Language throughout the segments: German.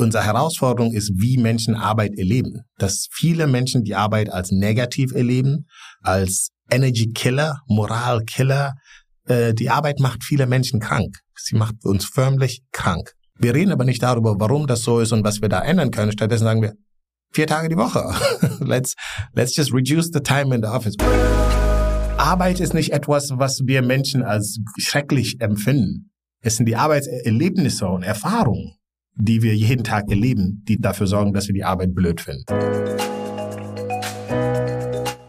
unsere Herausforderung ist, wie Menschen Arbeit erleben. Dass viele Menschen die Arbeit als negativ erleben, als Energy Killer, Moral Killer. Äh, die Arbeit macht viele Menschen krank. Sie macht uns förmlich krank. Wir reden aber nicht darüber, warum das so ist und was wir da ändern können. Stattdessen sagen wir, vier Tage die Woche. let's, let's just reduce the time in the office. Arbeit ist nicht etwas, was wir Menschen als schrecklich empfinden. Es sind die Arbeitserlebnisse und Erfahrungen, die wir jeden Tag erleben, die dafür sorgen, dass wir die Arbeit blöd finden.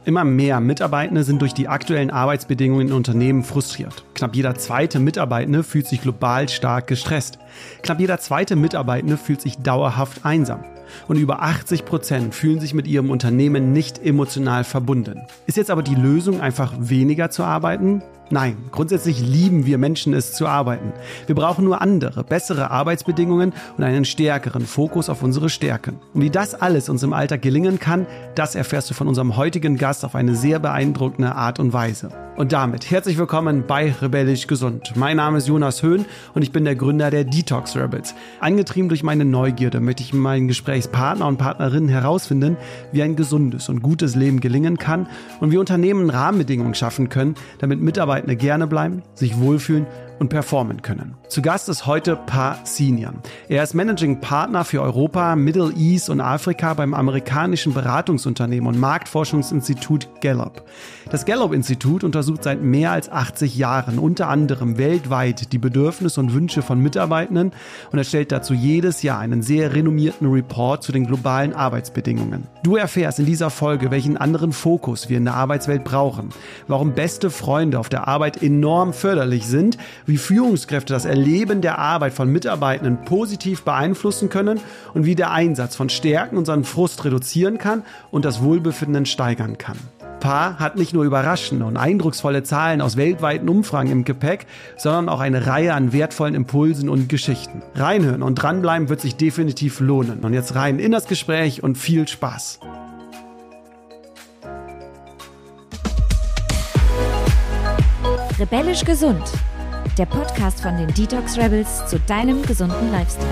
Immer mehr Mitarbeitende sind durch die aktuellen Arbeitsbedingungen in Unternehmen frustriert. Knapp jeder zweite Mitarbeitende fühlt sich global stark gestresst. Knapp jeder zweite Mitarbeitende fühlt sich dauerhaft einsam. Und über 80 Prozent fühlen sich mit ihrem Unternehmen nicht emotional verbunden. Ist jetzt aber die Lösung einfach weniger zu arbeiten? Nein, grundsätzlich lieben wir Menschen es zu arbeiten. Wir brauchen nur andere, bessere Arbeitsbedingungen und einen stärkeren Fokus auf unsere Stärken. Und wie das alles uns im Alltag gelingen kann, das erfährst du von unserem heutigen Gast auf eine sehr beeindruckende Art und Weise. Und damit herzlich willkommen bei Rebellisch Gesund. Mein Name ist Jonas Höhn und ich bin der Gründer der Detox Rebels. Angetrieben durch meine Neugierde möchte ich mit meinen Gesprächspartner und Partnerinnen herausfinden, wie ein gesundes und gutes Leben gelingen kann und wie Unternehmen Rahmenbedingungen schaffen können, damit Mitarbeitende gerne bleiben, sich wohlfühlen und performen können. Zu Gast ist heute Pa Senior. Er ist Managing Partner für Europa, Middle East und Afrika beim amerikanischen Beratungsunternehmen und Marktforschungsinstitut Gallup. Das Gallup-Institut untersucht seit mehr als 80 Jahren unter anderem weltweit die Bedürfnisse und Wünsche von Mitarbeitenden und erstellt dazu jedes Jahr einen sehr renommierten Report zu den globalen Arbeitsbedingungen. Du erfährst in dieser Folge, welchen anderen Fokus wir in der Arbeitswelt brauchen, warum beste Freunde auf der Arbeit enorm förderlich sind, wie Führungskräfte das Erleben der Arbeit von Mitarbeitenden positiv beeinflussen können und wie der Einsatz von Stärken unseren Frust reduzieren kann und das Wohlbefinden steigern kann. Paar hat nicht nur überraschende und eindrucksvolle Zahlen aus weltweiten Umfragen im Gepäck, sondern auch eine Reihe an wertvollen Impulsen und Geschichten. Reinhören und dranbleiben wird sich definitiv lohnen. Und jetzt rein in das Gespräch und viel Spaß. Rebellisch gesund der Podcast von den Detox Rebels zu deinem gesunden Lifestyle.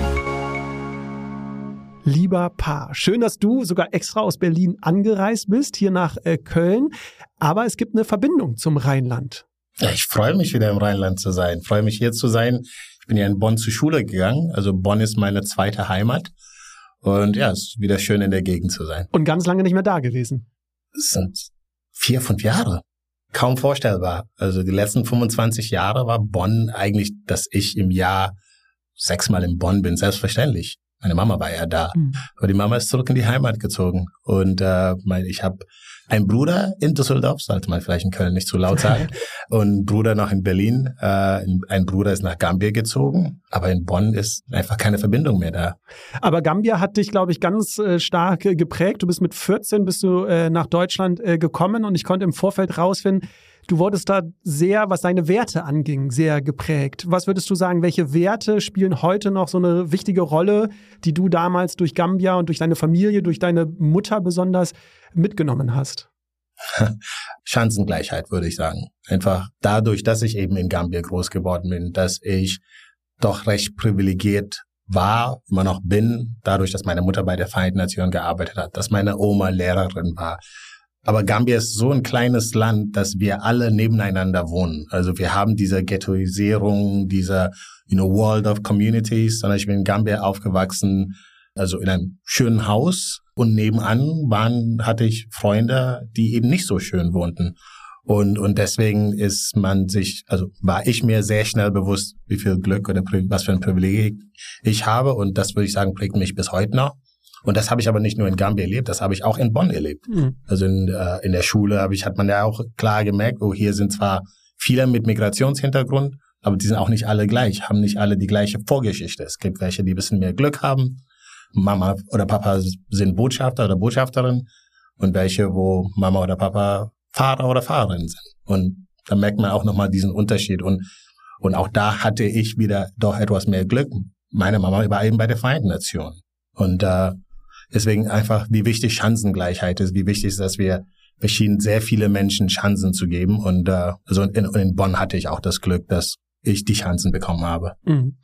Lieber Paar, schön, dass du sogar extra aus Berlin angereist bist, hier nach äh, Köln. Aber es gibt eine Verbindung zum Rheinland. Ja, ich freue mich wieder im Rheinland zu sein. Ich freue mich hier zu sein. Ich bin ja in Bonn zur Schule gegangen. Also Bonn ist meine zweite Heimat. Und ja, es ist wieder schön in der Gegend zu sein. Und ganz lange nicht mehr da gewesen. Es sind vier, fünf Jahre kaum vorstellbar. Also die letzten 25 Jahre war Bonn eigentlich, dass ich im Jahr sechsmal in Bonn bin, selbstverständlich. Meine Mama war ja da. Mhm. Aber die Mama ist zurück in die Heimat gezogen. Und äh, mein, ich habe einen Bruder in Düsseldorf, sollte man vielleicht in Köln nicht zu laut sagen, und Bruder noch in Berlin. Äh, ein Bruder ist nach Gambia gezogen, aber in Bonn ist einfach keine Verbindung mehr da. Aber Gambia hat dich, glaube ich, ganz äh, stark äh, geprägt. Du bist mit 14 bist du nach Deutschland gekommen und ich konnte im Vorfeld rausfinden, Du wurdest da sehr, was deine Werte anging, sehr geprägt. Was würdest du sagen, welche Werte spielen heute noch so eine wichtige Rolle, die du damals durch Gambia und durch deine Familie, durch deine Mutter besonders mitgenommen hast? Chancengleichheit, würde ich sagen. Einfach dadurch, dass ich eben in Gambia groß geworden bin, dass ich doch recht privilegiert war, immer noch bin, dadurch, dass meine Mutter bei der Vereinten Nationen gearbeitet hat, dass meine Oma Lehrerin war, aber Gambia ist so ein kleines Land, dass wir alle nebeneinander wohnen. Also wir haben diese Ghettoisierung, diese you know, World of Communities, sondern ich bin in Gambia aufgewachsen, also in einem schönen Haus und nebenan waren, hatte ich Freunde, die eben nicht so schön wohnten. Und, und deswegen ist man sich, also war ich mir sehr schnell bewusst, wie viel Glück oder was für ein Privileg ich habe. Und das würde ich sagen, prägt mich bis heute noch. Und das habe ich aber nicht nur in Gambia erlebt, das habe ich auch in Bonn erlebt. Mhm. Also in, äh, in der Schule habe ich, hat man ja auch klar gemerkt, oh, hier sind zwar viele mit Migrationshintergrund, aber die sind auch nicht alle gleich, haben nicht alle die gleiche Vorgeschichte. Es gibt welche, die ein bisschen mehr Glück haben. Mama oder Papa sind Botschafter oder Botschafterin und welche, wo Mama oder Papa Fahrer oder Fahrerin sind. Und da merkt man auch nochmal diesen Unterschied. Und, und auch da hatte ich wieder doch etwas mehr Glück. Meine Mama war eben bei der Vereinten Nationen. Und äh, Deswegen einfach, wie wichtig Chancengleichheit ist, wie wichtig ist, dass wir verschieden sehr viele Menschen Chancen zu geben. Und äh, also in, in Bonn hatte ich auch das Glück, dass ich die Chancen bekommen habe. Mhm.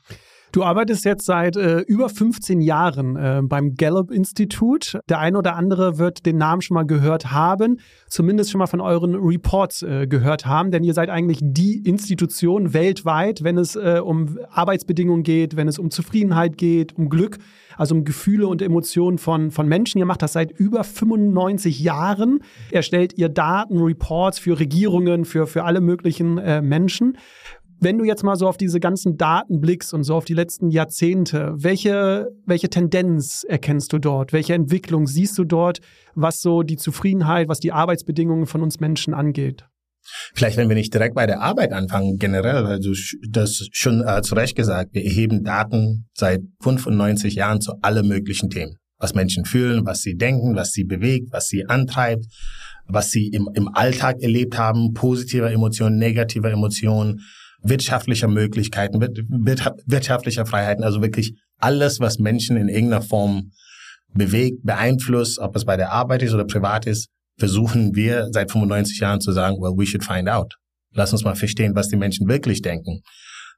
Du arbeitest jetzt seit äh, über 15 Jahren äh, beim Gallup-Institut. Der eine oder andere wird den Namen schon mal gehört haben, zumindest schon mal von euren Reports äh, gehört haben, denn ihr seid eigentlich die Institution weltweit, wenn es äh, um Arbeitsbedingungen geht, wenn es um Zufriedenheit geht, um Glück, also um Gefühle und Emotionen von, von Menschen. Ihr macht das seit über 95 Jahren. Erstellt ihr Daten, Reports für Regierungen, für, für alle möglichen äh, Menschen. Wenn du jetzt mal so auf diese ganzen Daten blickst und so auf die letzten Jahrzehnte, welche, welche Tendenz erkennst du dort? Welche Entwicklung siehst du dort, was so die Zufriedenheit, was die Arbeitsbedingungen von uns Menschen angeht? Vielleicht, wenn wir nicht direkt bei der Arbeit anfangen, generell, also das schon äh, zu Recht gesagt, wir erheben Daten seit 95 Jahren zu alle möglichen Themen. Was Menschen fühlen, was sie denken, was sie bewegt, was sie antreibt, was sie im, im Alltag erlebt haben, positive Emotionen, negative Emotionen, wirtschaftlicher Möglichkeiten, wirtschaftlicher Freiheiten, also wirklich alles, was Menschen in irgendeiner Form bewegt, beeinflusst, ob es bei der Arbeit ist oder privat ist, versuchen wir seit 95 Jahren zu sagen, well, we should find out. Lass uns mal verstehen, was die Menschen wirklich denken.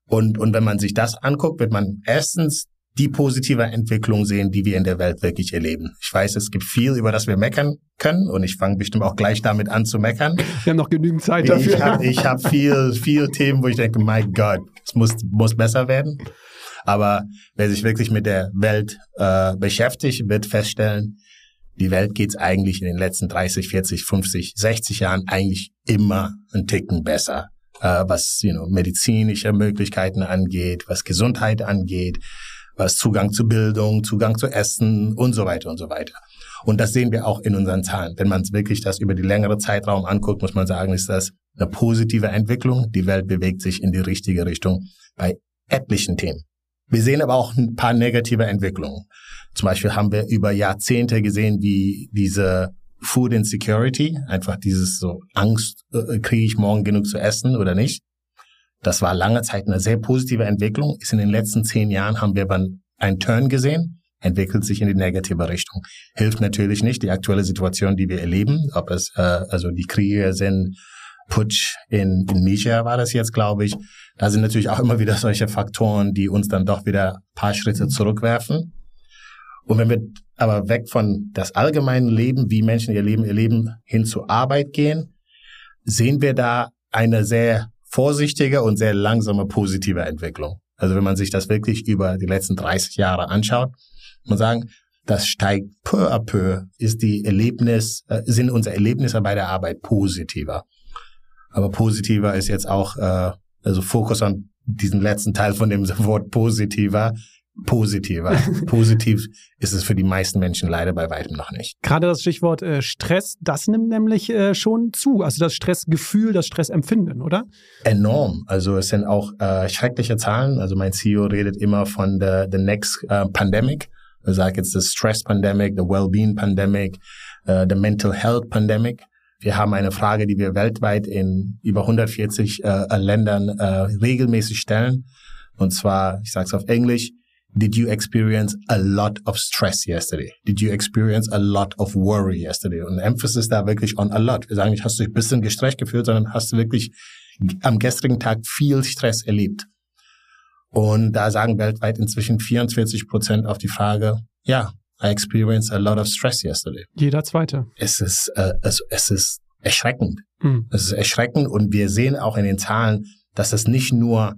Und, und wenn man sich das anguckt, wird man erstens die positive Entwicklung sehen, die wir in der Welt wirklich erleben. Ich weiß, es gibt viel, über das wir meckern können und ich fange bestimmt auch gleich damit an zu meckern. Wir haben noch genügend Zeit dafür. Ich habe ich hab viel, viel Themen, wo ich denke, my God, es muss, muss besser werden. Aber wer sich wirklich mit der Welt äh, beschäftigt, wird feststellen, die Welt geht's eigentlich in den letzten 30, 40, 50, 60 Jahren eigentlich immer ein Ticken besser, äh, was you know, medizinische Möglichkeiten angeht, was Gesundheit angeht, was Zugang zu Bildung, Zugang zu Essen und so weiter und so weiter. Und das sehen wir auch in unseren Zahlen. Wenn man wirklich das über die längere Zeitraum anguckt, muss man sagen, ist das eine positive Entwicklung. Die Welt bewegt sich in die richtige Richtung bei etlichen Themen. Wir sehen aber auch ein paar negative Entwicklungen. Zum Beispiel haben wir über Jahrzehnte gesehen, wie diese Food Insecurity, einfach dieses so Angst, äh, kriege ich morgen genug zu essen oder nicht, das war lange Zeit eine sehr positive Entwicklung. Ist in den letzten zehn Jahren haben wir dann einen Turn gesehen, entwickelt sich in die negative Richtung. Hilft natürlich nicht die aktuelle Situation, die wir erleben, ob es äh, also die Kriege sind, Putsch in, in Niger war das jetzt, glaube ich. Da sind natürlich auch immer wieder solche Faktoren, die uns dann doch wieder paar Schritte zurückwerfen. Und wenn wir aber weg von das allgemeine Leben, wie Menschen ihr Leben erleben, hin zur Arbeit gehen, sehen wir da eine sehr vorsichtige und sehr langsame positive Entwicklung. Also wenn man sich das wirklich über die letzten 30 Jahre anschaut, muss man sagen, das steigt peu à peu, ist die Erlebnis, äh, sind unsere Erlebnisse bei der Arbeit positiver. Aber positiver ist jetzt auch, äh, also Fokus an diesen letzten Teil von dem Wort positiver, positiver. Positiv ist es für die meisten Menschen leider bei weitem noch nicht. Gerade das Stichwort äh, Stress, das nimmt nämlich äh, schon zu. Also das Stressgefühl, das Stressempfinden, oder? Enorm. Also es sind auch äh, schreckliche Zahlen. Also mein CEO redet immer von the, the next uh, pandemic. Er sagt jetzt the stress pandemic, the well-being pandemic, uh, the mental health pandemic. Wir haben eine Frage, die wir weltweit in über 140 äh, Ländern regelmäßig stellen. Und zwar, ich sage es auf Englisch, Did you experience a lot of stress yesterday? Did you experience a lot of worry yesterday? Und Emphasis da wirklich on a lot. Wir sagen nicht, hast du dich ein bisschen gestresst gefühlt, sondern hast du wirklich am gestrigen Tag viel Stress erlebt. Und da sagen weltweit inzwischen 44 Prozent auf die Frage, ja, I experienced a lot of stress yesterday. Jeder zweite. Es ist, äh, es, es ist erschreckend. Hm. Es ist erschreckend und wir sehen auch in den Zahlen, dass es nicht nur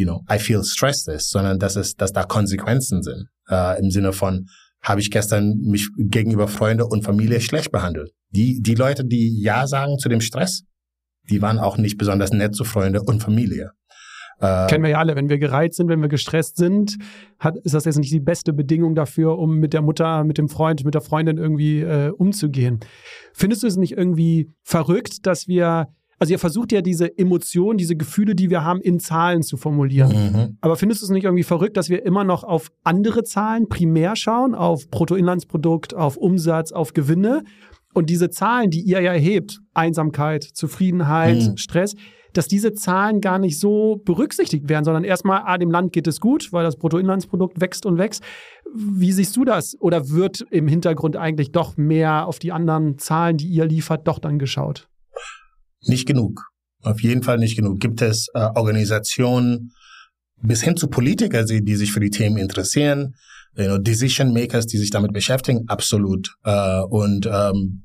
you know, I feel stressed ist, sondern dass es, dass da Konsequenzen sind. Äh, Im Sinne von, habe ich gestern mich gegenüber Freunde und Familie schlecht behandelt. Die, die Leute, die Ja sagen zu dem Stress, die waren auch nicht besonders nett zu Freunde und Familie. Äh, Kennen wir ja alle, wenn wir gereizt sind, wenn wir gestresst sind, hat, ist das jetzt nicht die beste Bedingung dafür, um mit der Mutter, mit dem Freund, mit der Freundin irgendwie äh, umzugehen. Findest du es nicht irgendwie verrückt, dass wir also ihr versucht ja diese Emotionen, diese Gefühle, die wir haben, in Zahlen zu formulieren. Mhm. Aber findest du es nicht irgendwie verrückt, dass wir immer noch auf andere Zahlen primär schauen, auf Bruttoinlandsprodukt, auf Umsatz, auf Gewinne? Und diese Zahlen, die ihr ja erhebt, Einsamkeit, Zufriedenheit, mhm. Stress, dass diese Zahlen gar nicht so berücksichtigt werden, sondern erstmal, ah, dem Land geht es gut, weil das Bruttoinlandsprodukt wächst und wächst. Wie siehst du das? Oder wird im Hintergrund eigentlich doch mehr auf die anderen Zahlen, die ihr liefert, doch dann geschaut? Nicht genug. Auf jeden Fall nicht genug. Gibt es äh, Organisationen bis hin zu Politiker, die sich für die Themen interessieren, you know, Decision Makers, die sich damit beschäftigen, absolut. Äh, und ähm,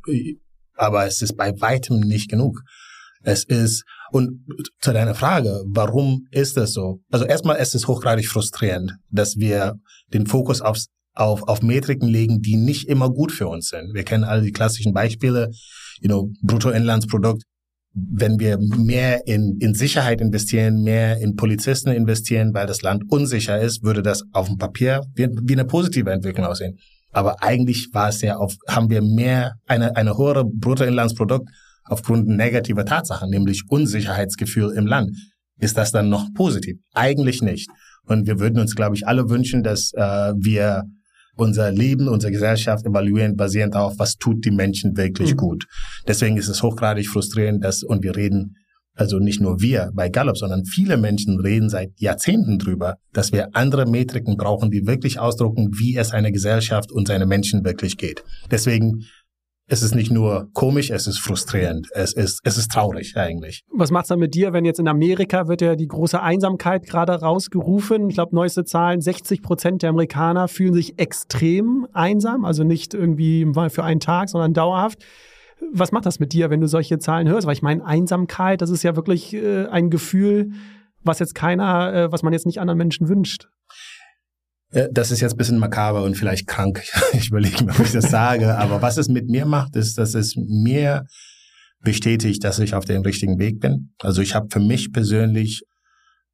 aber es ist bei weitem nicht genug. Es ist und zu deiner Frage, warum ist das so? Also erstmal ist es hochgradig frustrierend, dass wir den Fokus aufs, auf, auf Metriken legen, die nicht immer gut für uns sind. Wir kennen alle die klassischen Beispiele, you know, Bruttoinlandsprodukt. Wenn wir mehr in, in Sicherheit investieren, mehr in Polizisten investieren, weil das Land unsicher ist, würde das auf dem Papier wie, wie eine positive Entwicklung aussehen. Aber eigentlich war es ja auf, haben wir mehr, eine, eine höhere Bruttoinlandsprodukt aufgrund negativer Tatsachen, nämlich Unsicherheitsgefühl im Land. Ist das dann noch positiv? Eigentlich nicht. Und wir würden uns, glaube ich, alle wünschen, dass äh, wir unser Leben, unsere Gesellschaft evaluieren, basierend darauf, was tut die Menschen wirklich mhm. gut. Deswegen ist es hochgradig frustrierend, dass, und wir reden, also nicht nur wir bei Gallup, sondern viele Menschen reden seit Jahrzehnten drüber, dass wir andere Metriken brauchen, die wirklich ausdrucken, wie es einer Gesellschaft und seine Menschen wirklich geht. Deswegen es ist nicht nur komisch, es ist frustrierend, es ist, es ist traurig eigentlich. Was macht's dann mit dir, wenn jetzt in Amerika wird ja die große Einsamkeit gerade rausgerufen? Ich glaube, neueste Zahlen, 60 Prozent der Amerikaner fühlen sich extrem einsam, also nicht irgendwie für einen Tag, sondern dauerhaft. Was macht das mit dir, wenn du solche Zahlen hörst? Weil ich meine, Einsamkeit, das ist ja wirklich äh, ein Gefühl, was jetzt keiner, äh, was man jetzt nicht anderen Menschen wünscht. Äh, das ist jetzt ein bisschen makaber und vielleicht krank. Ich überlege mir, ob ich das sage. Aber was es mit mir macht, ist, dass es mir bestätigt, dass ich auf dem richtigen Weg bin. Also ich habe für mich persönlich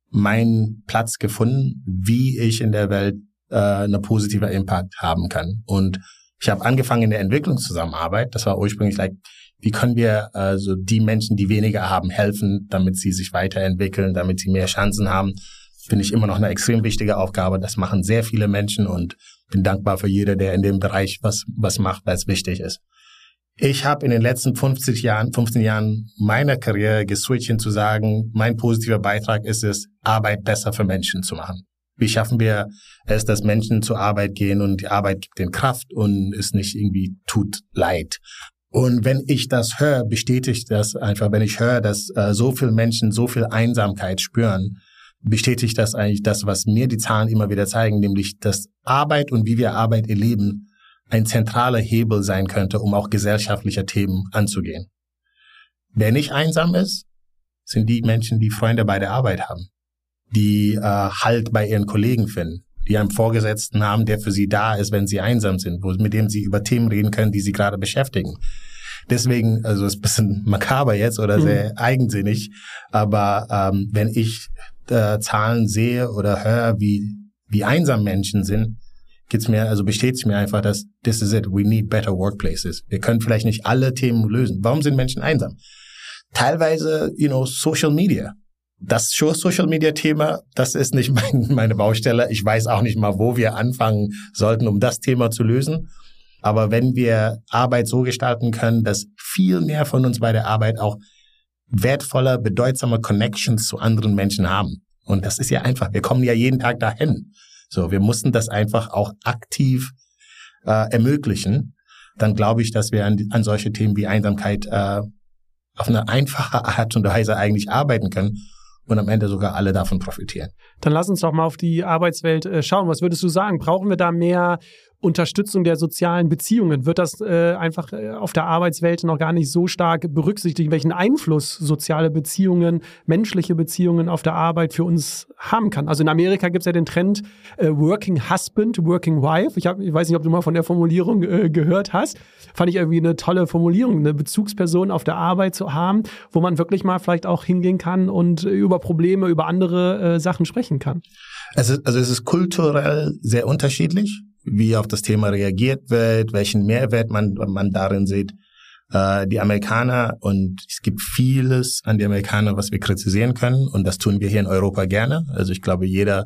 meinen Platz gefunden, wie ich in der Welt äh, eine positive Impact haben kann. Und ich habe angefangen in der Entwicklungszusammenarbeit. Das war ursprünglich like, wie können wir also die Menschen, die weniger haben, helfen, damit sie sich weiterentwickeln, damit sie mehr Chancen haben finde ich immer noch eine extrem wichtige Aufgabe. Das machen sehr viele Menschen und bin dankbar für jeder, der in dem Bereich was, was macht, weil es wichtig ist. Ich habe in den letzten 50 Jahren, 15 Jahren meiner Karriere geswitcht hin zu sagen, mein positiver Beitrag ist es, Arbeit besser für Menschen zu machen. Wie schaffen wir es, dass Menschen zur Arbeit gehen und die Arbeit gibt den Kraft und es nicht irgendwie tut leid. Und wenn ich das höre, bestätigt das einfach, wenn ich höre, dass äh, so viele Menschen so viel Einsamkeit spüren, bestätigt das eigentlich das, was mir die Zahlen immer wieder zeigen, nämlich, dass Arbeit und wie wir Arbeit erleben ein zentraler Hebel sein könnte, um auch gesellschaftliche Themen anzugehen. Wer nicht einsam ist, sind die Menschen, die Freunde bei der Arbeit haben, die äh, Halt bei ihren Kollegen finden, die einen Vorgesetzten haben, der für sie da ist, wenn sie einsam sind, wo, mit dem sie über Themen reden können, die sie gerade beschäftigen. Deswegen, also ist ein bisschen makaber jetzt oder mhm. sehr eigensinnig, aber ähm, wenn ich äh, Zahlen sehe oder höre, wie, wie einsam Menschen sind, geht's mir, also bestätigt mir einfach, dass this is it, we need better workplaces. Wir können vielleicht nicht alle Themen lösen. Warum sind Menschen einsam? Teilweise, you know, Social Media. Das Social Media Thema, das ist nicht mein, meine Baustelle. Ich weiß auch nicht mal, wo wir anfangen sollten, um das Thema zu lösen. Aber wenn wir Arbeit so gestalten können, dass viel mehr von uns bei der Arbeit auch wertvoller, bedeutsamer Connections zu anderen Menschen haben. Und das ist ja einfach, wir kommen ja jeden Tag dahin. So, wir mussten das einfach auch aktiv äh, ermöglichen. Dann glaube ich, dass wir an, an solche Themen wie Einsamkeit äh, auf eine einfache Art und Weise eigentlich arbeiten können und am Ende sogar alle davon profitieren. Dann lass uns doch mal auf die Arbeitswelt äh, schauen. Was würdest du sagen? Brauchen wir da mehr Unterstützung der sozialen Beziehungen? Wird das äh, einfach äh, auf der Arbeitswelt noch gar nicht so stark berücksichtigt, welchen Einfluss soziale Beziehungen, menschliche Beziehungen auf der Arbeit für uns haben kann? Also in Amerika gibt es ja den Trend äh, Working Husband, Working Wife. Ich, hab, ich weiß nicht, ob du mal von der Formulierung äh, gehört hast. Fand ich irgendwie eine tolle Formulierung, eine Bezugsperson auf der Arbeit zu haben, wo man wirklich mal vielleicht auch hingehen kann und über Probleme, über andere äh, Sachen sprechen kann. Also, also es ist kulturell sehr unterschiedlich wie auf das Thema reagiert wird, welchen Mehrwert man, man darin sieht. Äh, die Amerikaner und es gibt vieles an die Amerikaner, was wir kritisieren können und das tun wir hier in Europa gerne. Also ich glaube, jeder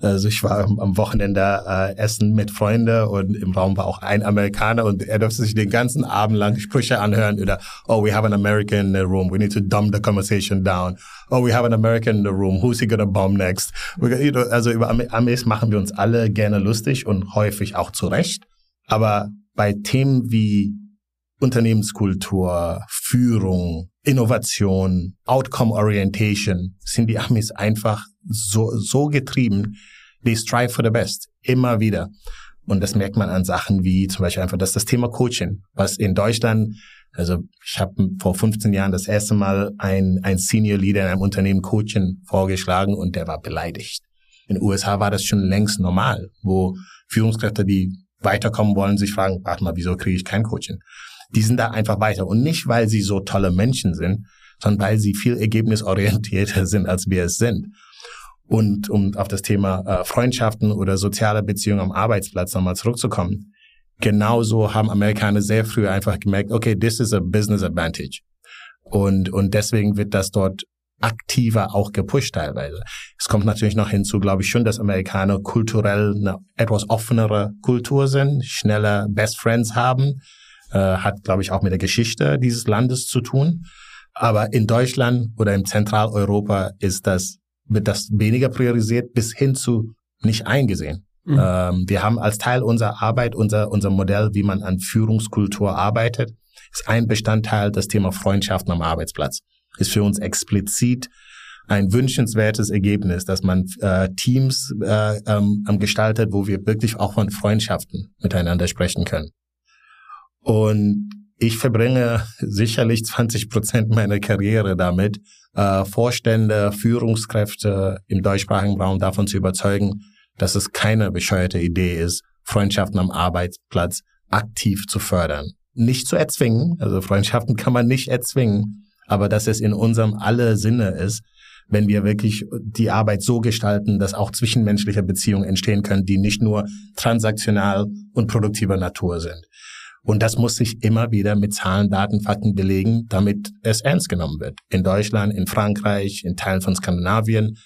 also ich war am Wochenende äh, essen mit Freunden und im Raum war auch ein Amerikaner und er durfte sich den ganzen Abend lang Sprüche anhören über Oh, we have an American in the room. We need to dumb the conversation down. Oh, we have an American in the room. Who's he gonna bomb next? Also über Amis machen wir uns alle gerne lustig und häufig auch zurecht. Aber bei Themen wie Unternehmenskultur, Führung, Innovation, Outcome Orientation sind die Amis einfach so, so getrieben. They strive for the best. Immer wieder. Und das merkt man an Sachen wie zum Beispiel einfach, dass das Thema Coaching, was in Deutschland, also ich habe vor 15 Jahren das erste Mal ein, ein Senior Leader in einem Unternehmen Coaching vorgeschlagen und der war beleidigt. In den USA war das schon längst normal, wo Führungskräfte, die weiterkommen wollen, sich fragen, warte mal, wieso kriege ich kein Coaching? Die sind da einfach weiter. Und nicht, weil sie so tolle Menschen sind, sondern weil sie viel ergebnisorientierter sind, als wir es sind. Und um auf das Thema äh, Freundschaften oder soziale Beziehungen am Arbeitsplatz nochmal zurückzukommen, genauso haben Amerikaner sehr früh einfach gemerkt, okay, this is a business advantage. Und, und deswegen wird das dort aktiver auch gepusht teilweise. Es kommt natürlich noch hinzu, glaube ich schon, dass Amerikaner kulturell eine etwas offenere Kultur sind, schneller Best Friends haben, äh, hat, glaube ich, auch mit der Geschichte dieses Landes zu tun. Aber in Deutschland oder in Zentraleuropa ist das wird das weniger priorisiert bis hin zu nicht eingesehen. Mhm. Ähm, wir haben als Teil unserer Arbeit, unser, unser Modell, wie man an Führungskultur arbeitet, ist ein Bestandteil das Thema Freundschaften am Arbeitsplatz. Ist für uns explizit ein wünschenswertes Ergebnis, dass man äh, Teams äh, ähm, gestaltet, wo wir wirklich auch von Freundschaften miteinander sprechen können. Und ich verbringe sicherlich 20 Prozent meiner Karriere damit, äh, Vorstände, Führungskräfte im deutschsprachigen Raum davon zu überzeugen, dass es keine bescheuerte Idee ist, Freundschaften am Arbeitsplatz aktiv zu fördern. Nicht zu erzwingen, also Freundschaften kann man nicht erzwingen, aber dass es in unserem alle Sinne ist, wenn wir wirklich die Arbeit so gestalten, dass auch zwischenmenschliche Beziehungen entstehen können, die nicht nur transaktional und produktiver Natur sind. Und das muss sich immer wieder mit Zahlen, Daten, Fakten belegen, damit es ernst genommen wird. In Deutschland, in Frankreich, in Teilen von Skandinavien,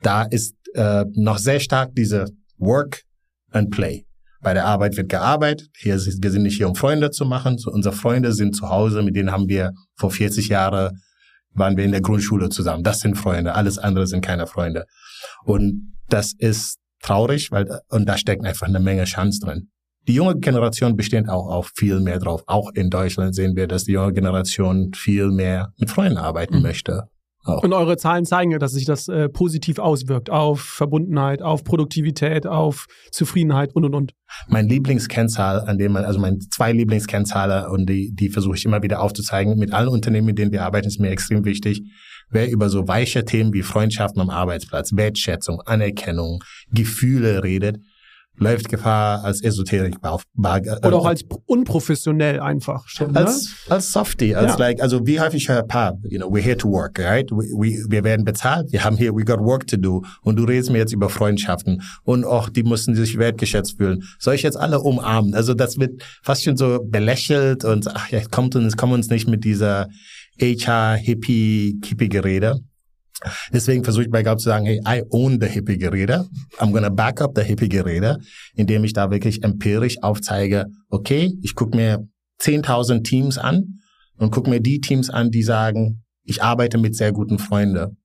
da ist äh, noch sehr stark diese Work and Play. Bei der Arbeit wird gearbeitet. Hier, wir sind nicht hier, um Freunde zu machen. So, unsere Freunde sind zu Hause, mit denen haben wir vor 40 Jahren waren wir in der Grundschule zusammen. Das sind Freunde. Alles andere sind keine Freunde. Und das ist traurig, weil und da steckt einfach eine Menge Chance drin. Die junge Generation besteht auch auf viel mehr drauf. Auch in Deutschland sehen wir, dass die junge Generation viel mehr mit Freunden arbeiten mhm. möchte. Auch. Und eure Zahlen zeigen ja, dass sich das äh, positiv auswirkt auf Verbundenheit, auf Produktivität, auf Zufriedenheit und und und. Mein Lieblingskennzahl, an dem man, also meine zwei Lieblingskennzahler und die, die versuche ich immer wieder aufzuzeigen. Mit allen Unternehmen, mit denen wir arbeiten, ist mir extrem wichtig. Wer über so weiche Themen wie Freundschaften am Arbeitsplatz, Wertschätzung, Anerkennung, Gefühle redet, läuft Gefahr als Esoterik. Äh, Oder auch als unprofessionell einfach schon. Ne? Als, als Softie, als ja. like, also wie häufig höre paar, you know, we're here to work, right? We, we, wir werden bezahlt, wir haben hier, we got work to do. Und du redest mir jetzt über Freundschaften und auch die mussten sich wertgeschätzt fühlen. Soll ich jetzt alle umarmen? Also das wird fast schon so belächelt und ach ja, kommt uns, kommt uns nicht mit dieser HR-Hippie-Hippie-Gerede. Deswegen versuche ich bei Gab zu sagen, hey, I own the Hippie-Geräte. I'm gonna back up the Hippie-Geräte, indem ich da wirklich empirisch aufzeige, okay, ich gucke mir 10.000 Teams an und gucke mir die Teams an, die sagen, ich arbeite mit sehr guten Freunden.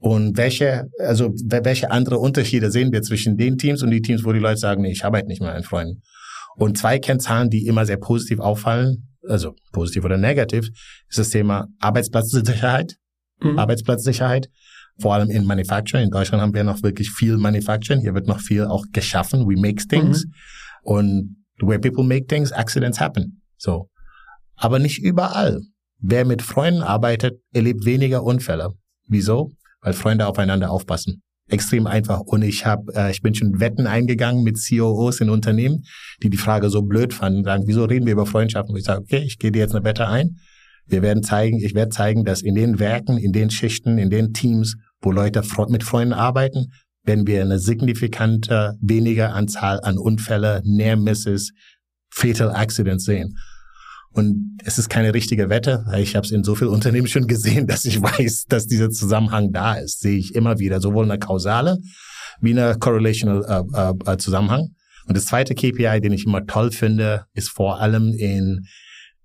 Und welche, also welche andere Unterschiede sehen wir zwischen den Teams und die Teams, wo die Leute sagen, nee, ich arbeite nicht mit Freunden. Und zwei Kennzahlen, die immer sehr positiv auffallen, also positiv oder negativ, ist das Thema Arbeitsplatzsicherheit mhm. Arbeitsplatzsicherheit. Vor allem in Manufacturing. In Deutschland haben wir noch wirklich viel Manufacturing. Hier wird noch viel auch geschaffen. We make things. Mhm. Und where people make things, accidents happen. So. Aber nicht überall. Wer mit Freunden arbeitet, erlebt weniger Unfälle. Wieso? Weil Freunde aufeinander aufpassen. Extrem einfach. Und ich habe, äh, ich bin schon Wetten eingegangen mit COOs in Unternehmen, die die Frage so blöd fanden, sagen, wieso reden wir über Freundschaften? Und ich sage, okay, ich gehe dir jetzt eine Wette ein. Wir werden zeigen, ich werde zeigen, dass in den Werken, in den Schichten, in den Teams, wo Leute mit Freunden arbeiten, werden wir eine signifikante weniger Anzahl an Unfälle, Near Misses, Fatal Accidents sehen. Und es ist keine richtige Wette, weil ich habe es in so vielen Unternehmen schon gesehen, dass ich weiß, dass dieser Zusammenhang da ist. Sehe ich immer wieder, sowohl eine kausale wie eine correlational äh, äh, Zusammenhang. Und das zweite KPI, den ich immer toll finde, ist vor allem in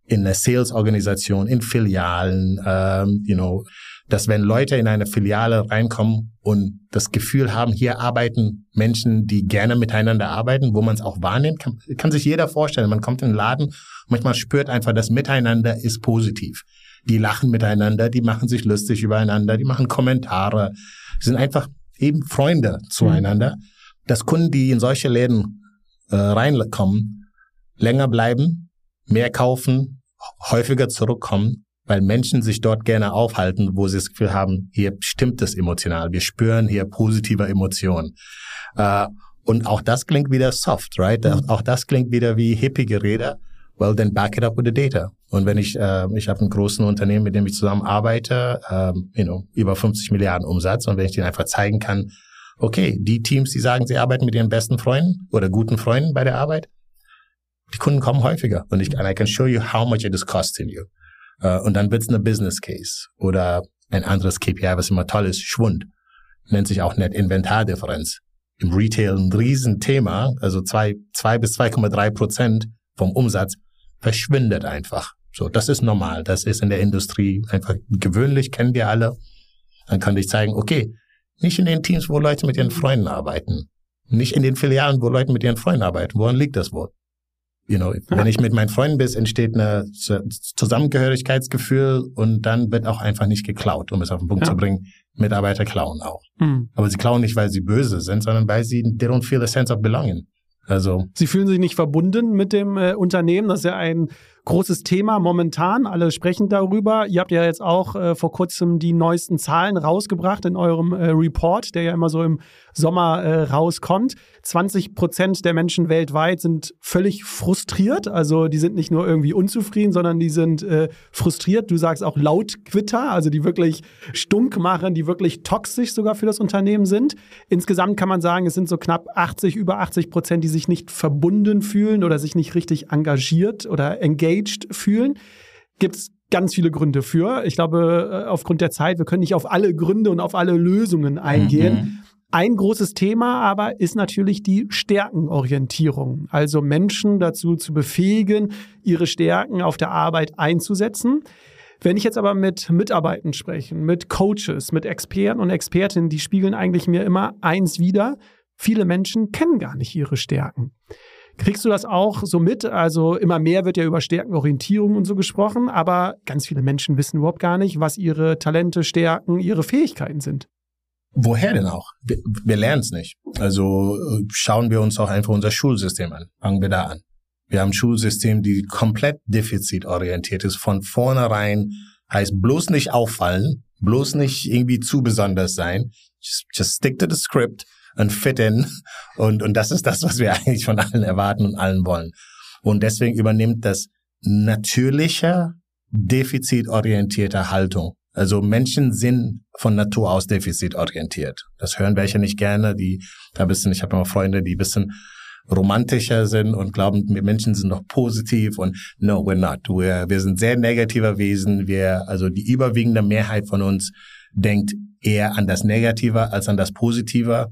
in der Sales-Organisation, in Filialen, ähm, you know, dass wenn Leute in eine Filiale reinkommen und das Gefühl haben, hier arbeiten Menschen, die gerne miteinander arbeiten, wo man es auch wahrnimmt, kann, kann sich jeder vorstellen. Man kommt in den Laden, manchmal spürt einfach, das Miteinander ist positiv. Die lachen miteinander, die machen sich lustig übereinander, die machen Kommentare, sind einfach eben Freunde zueinander. Mhm. Dass Kunden, die in solche Läden äh, reinkommen, länger bleiben, mehr kaufen, häufiger zurückkommen, weil Menschen sich dort gerne aufhalten, wo sie das Gefühl haben, hier stimmt es emotional, wir spüren hier positive Emotionen. Äh, und auch das klingt wieder soft, right? Mhm. Auch das klingt wieder wie hippige Rede. Well, then back it up with the data. Und wenn ich, äh, ich habe einen großen Unternehmen, mit dem ich zusammenarbeite, äh, you know, über 50 Milliarden Umsatz, und wenn ich denen einfach zeigen kann, okay, die Teams, die sagen, sie arbeiten mit ihren besten Freunden oder guten Freunden bei der Arbeit, die Kunden kommen häufiger und ich and I can show you how much it is costing you. Uh, und dann wird's eine Business Case oder ein anderes KPI, was immer toll ist, Schwund. Nennt sich auch Net Inventardifferenz. Im Retail ein Riesenthema, also zwei, zwei bis 2,3 Prozent vom Umsatz verschwindet einfach. So, das ist normal. Das ist in der Industrie einfach gewöhnlich, kennen wir alle. Dann kann ich zeigen, okay, nicht in den Teams, wo Leute mit ihren Freunden arbeiten. Nicht in den Filialen, wo Leute mit ihren Freunden arbeiten. Woran liegt das wohl? You know, wenn ich mit meinen Freunden bin, entsteht ein Zusammengehörigkeitsgefühl und dann wird auch einfach nicht geklaut, um es auf den Punkt ja. zu bringen. Mitarbeiter klauen auch. Mhm. Aber sie klauen nicht, weil sie böse sind, sondern weil sie they don't feel a sense of belonging. Also sie fühlen sich nicht verbunden mit dem äh, Unternehmen. Das ist ja ein großes Thema momentan. Alle sprechen darüber. Ihr habt ja jetzt auch äh, vor kurzem die neuesten Zahlen rausgebracht in eurem äh, Report, der ja immer so im Sommer äh, rauskommt. 20 Prozent der Menschen weltweit sind völlig frustriert. Also die sind nicht nur irgendwie unzufrieden, sondern die sind äh, frustriert. Du sagst auch laut Quitter, also die wirklich stunk machen, die wirklich toxisch sogar für das Unternehmen sind. Insgesamt kann man sagen, es sind so knapp 80, über 80 Prozent, die sich nicht verbunden fühlen oder sich nicht richtig engagiert oder engaged fühlen. Gibt es ganz viele Gründe für. Ich glaube, äh, aufgrund der Zeit, wir können nicht auf alle Gründe und auf alle Lösungen eingehen. Mhm. Ein großes Thema aber ist natürlich die Stärkenorientierung, also Menschen dazu zu befähigen, ihre Stärken auf der Arbeit einzusetzen. Wenn ich jetzt aber mit Mitarbeitern spreche, mit Coaches, mit Experten und Expertinnen, die spiegeln eigentlich mir immer eins wieder. Viele Menschen kennen gar nicht ihre Stärken. Kriegst du das auch so mit? Also immer mehr wird ja über Stärkenorientierung und so gesprochen, aber ganz viele Menschen wissen überhaupt gar nicht, was ihre Talente, Stärken, ihre Fähigkeiten sind. Woher denn auch? Wir, wir lernen es nicht. Also äh, schauen wir uns auch einfach unser Schulsystem an. Fangen wir da an. Wir haben ein Schulsystem, die komplett defizitorientiert ist. Von vornherein heißt bloß nicht auffallen, bloß nicht irgendwie zu besonders sein. Just, just stick to the script and fit in. Und, und das ist das, was wir eigentlich von allen erwarten und allen wollen. Und deswegen übernimmt das natürliche, defizitorientierte Haltung also Menschen sind von Natur aus defizitorientiert. Das hören welche nicht gerne, die da bisschen, ich habe immer Freunde, die bisschen romantischer sind und glauben, wir Menschen sind doch positiv und no, we're not. We're, wir sind sehr negativer Wesen. Wir, also die überwiegende Mehrheit von uns denkt eher an das Negative als an das Positive.